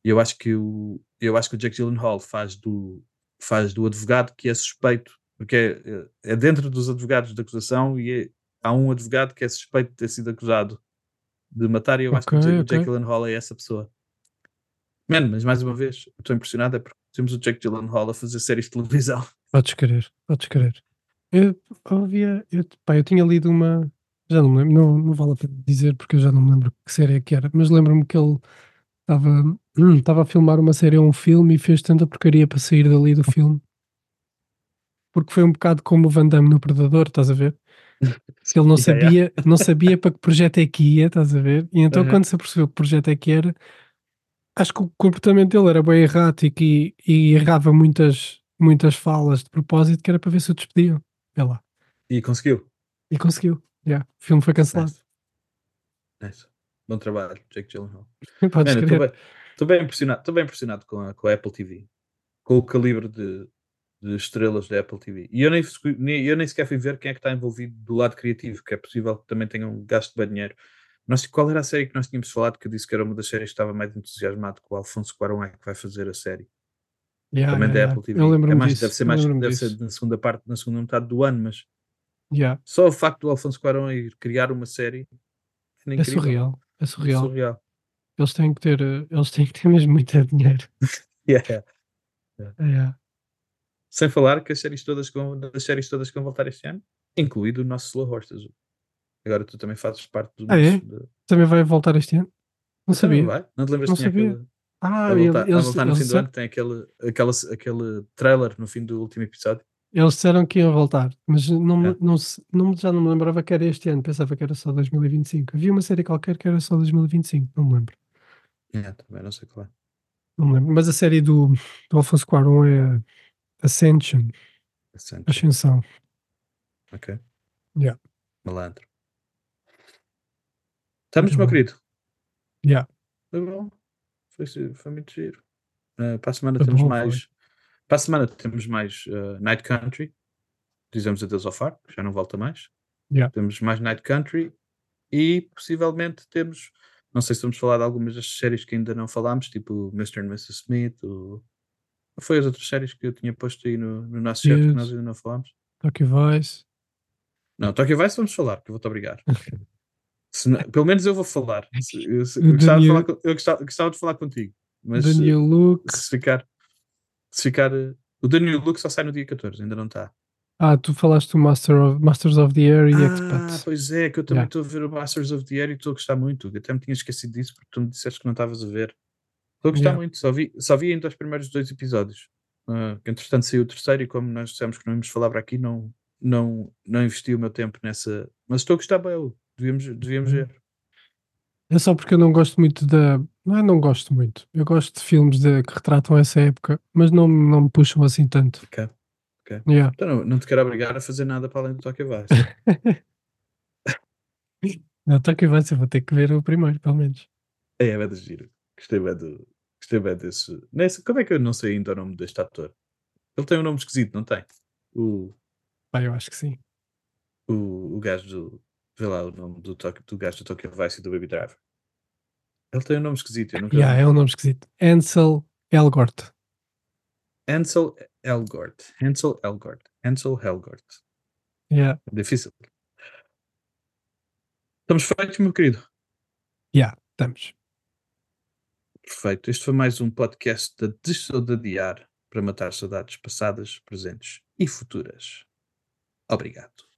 Speaker 1: Eu acho que o. Eu acho que o Jake Gyllenhaal faz do, faz do advogado que é suspeito, porque é, é dentro dos advogados de acusação e é- há um advogado que é suspeito de ter sido acusado de matar e eu acho que o
Speaker 5: Ok,
Speaker 1: Jake, o
Speaker 5: ok.
Speaker 1: Jake Gyllenhaal é essa pessoa. Man, mas mais uma vez, estou impressionado é porque temos o Jake Gyllenhaal a fazer séries de televisão.
Speaker 5: Podes crer, podes crer. Eu havia, eu, pá, eu tinha lido uma, já não me lembro, não, não vale a pena dizer porque eu já não me lembro que série é que era, mas lembro-me que ele estava estava a filmar uma série ou um filme e fez tanta porcaria para sair dali do filme. Porque foi um bocado como o Van Damme no Predador, estás a ver? Que ele não sabia, não sabia para que projeto é que ia, estás a ver? E então
Speaker 1: Uhum.
Speaker 5: quando se apercebeu que projeto é que era, acho que o comportamento dele era bem errático e, e errava muitas, muitas falas de propósito que era para ver se o despediam. Vê lá.
Speaker 1: E conseguiu.
Speaker 5: E conseguiu. Yeah. O filme foi cancelado.
Speaker 1: Nice. Nice. Bom trabalho, Jake Gyllenhaal.
Speaker 5: Podes
Speaker 1: estou bem, estou bem impressionado, estou bem impressionado com a, com a Apple TV, com o calibre de, de estrelas da Apple TV. E eu nem, nem- eu nem sequer fui ver quem é que está envolvido do lado criativo, que é possível que também tenham gasto bem dinheiro. Nós, qual era a série que nós tínhamos falado que eu disse que era uma das séries que estava mais entusiasmado que o Alfonso Cuarón é que vai fazer a série?
Speaker 5: Yeah,
Speaker 1: também
Speaker 5: yeah,
Speaker 1: da. Apple TV.
Speaker 5: Eu
Speaker 1: é mais,
Speaker 5: disso.
Speaker 1: deve ser mais, deve
Speaker 5: disso.
Speaker 1: ser na segunda parte, na segunda metade do ano, mas
Speaker 5: Yeah.
Speaker 1: só o facto do Alfonso Cuarón ir criar uma série é
Speaker 5: É surreal. É
Speaker 1: É
Speaker 5: surreal.
Speaker 1: surreal.
Speaker 5: Eles têm que ter, eh, eles têm que ter mesmo muito dinheiro.
Speaker 1: Yeah.
Speaker 5: Yeah.
Speaker 1: Sem falar que as séries todas que vão, das séries todas que vão voltar este ano, incluído o nosso Slow Horses. Agora tu também fazes parte do
Speaker 5: Ah, é?
Speaker 1: nosso. de-
Speaker 5: Também vai voltar este ano? Não sabia.
Speaker 1: vai? Não te lembras
Speaker 5: Não
Speaker 1: que tinha
Speaker 5: sabia.
Speaker 1: aquele.
Speaker 5: Ah,
Speaker 1: a, voltar,
Speaker 5: eles,
Speaker 1: a voltar no
Speaker 5: eles,
Speaker 1: fim do ano tem aquele, aquela, aquele trailer no fim do último episódio.
Speaker 5: eles disseram que iam voltar, mas não,
Speaker 1: É.
Speaker 5: não, não, já não me lembrava que era este ano, pensava que era só 2025. Havia uma série qualquer que era só 2025, não me lembro.
Speaker 1: É, também não sei qual é.
Speaker 5: Não me lembro. Mas a série do, do Alfonso Cuarón é Ascension,
Speaker 1: Ascent.
Speaker 5: Ascensão.
Speaker 1: Ok.
Speaker 5: Yeah.
Speaker 1: Malandro. Estamos,
Speaker 5: Muito
Speaker 1: meu querido.
Speaker 5: Yeah.
Speaker 1: Foi bom. Foi, foi muito giro. Uh, para a semana
Speaker 5: Foi
Speaker 1: temos
Speaker 5: bom,
Speaker 1: mais. Para a semana temos mais uh, Night Country. Dizemos adeus ao Far, já não volta mais.
Speaker 5: Yeah.
Speaker 1: Temos mais Night Country e possivelmente temos. Não sei se vamos falar de algumas das séries que ainda não falámos, tipo Mr. and Mrs. Smith. Ou... Foi as outras séries que eu tinha posto aí no, no nosso chat que nós ainda não falámos.
Speaker 5: Tokyo Vice.
Speaker 1: Não, Tokyo Vice vamos falar, que eu vou-te obrigar. Não- pelo menos eu vou falar. Eu, eu gostava, de
Speaker 5: Daniel-
Speaker 1: falar, co- eu gostava, gostava de falar contigo. Mas
Speaker 5: The
Speaker 1: eh,
Speaker 5: Look.
Speaker 1: se ficar. Se ficar. eh, O Daniel Luke só sai no dia 14, ainda não está.
Speaker 5: Ah, tu falaste do Master of, Masters of the Air e
Speaker 1: Ah,
Speaker 5: Expats.
Speaker 1: pois é, que eu também
Speaker 5: Yeah.
Speaker 1: estou a ver o Masters of the Air e estou a gostar muito. Eu até me tinha esquecido disso porque tu me disseste que não estavas a ver. Estou a gostar
Speaker 5: Yeah.
Speaker 1: muito, só vi, só vi ainda os primeiros dois episódios. Ah, que entretanto saiu o terceiro e como nós dissemos que não íamos falar para aqui, não, não, não investi o meu tempo nessa. Mas estou a gostar bem, devíamos, devíamos
Speaker 5: Uhum.
Speaker 1: ver.
Speaker 5: É só porque eu não gosto muito da. Não é, não gosto muito. Eu gosto de filmes de- que retratam essa época, mas não, não me puxam assim tanto.
Speaker 1: Ok. Ok.
Speaker 5: Yeah.
Speaker 1: Então não, não te quero obrigar a fazer nada para além do Tokyo Vice.
Speaker 5: Não, Tokyo Vice, eu vou ter que ver o primeiro, pelo menos.
Speaker 1: é, é de giro. Gostei bem do. Gostei bem desse. Nesse, como é que eu não sei ainda o nome deste ator? Ele tem um nome esquisito, não tem? O,
Speaker 5: Pá, eu acho que sim.
Speaker 1: o, o gajo do. Vê lá o nome do, do gajo do Tokyo Vice e do Baby Driver. Ele tem um nome esquisito. Eu nunca
Speaker 5: Yeah, é um nome esquisito. Ansel Elgort.
Speaker 1: Ansel Elgort. Ansel Elgort. Ansel Elgort.
Speaker 5: Yeah,
Speaker 1: Difícil. Estamos feitos, meu querido.
Speaker 5: yeah, estamos.
Speaker 1: Perfeito. Este foi mais um podcast da Desaudadiar para matar saudades passadas, presentes e futuras. Obrigado.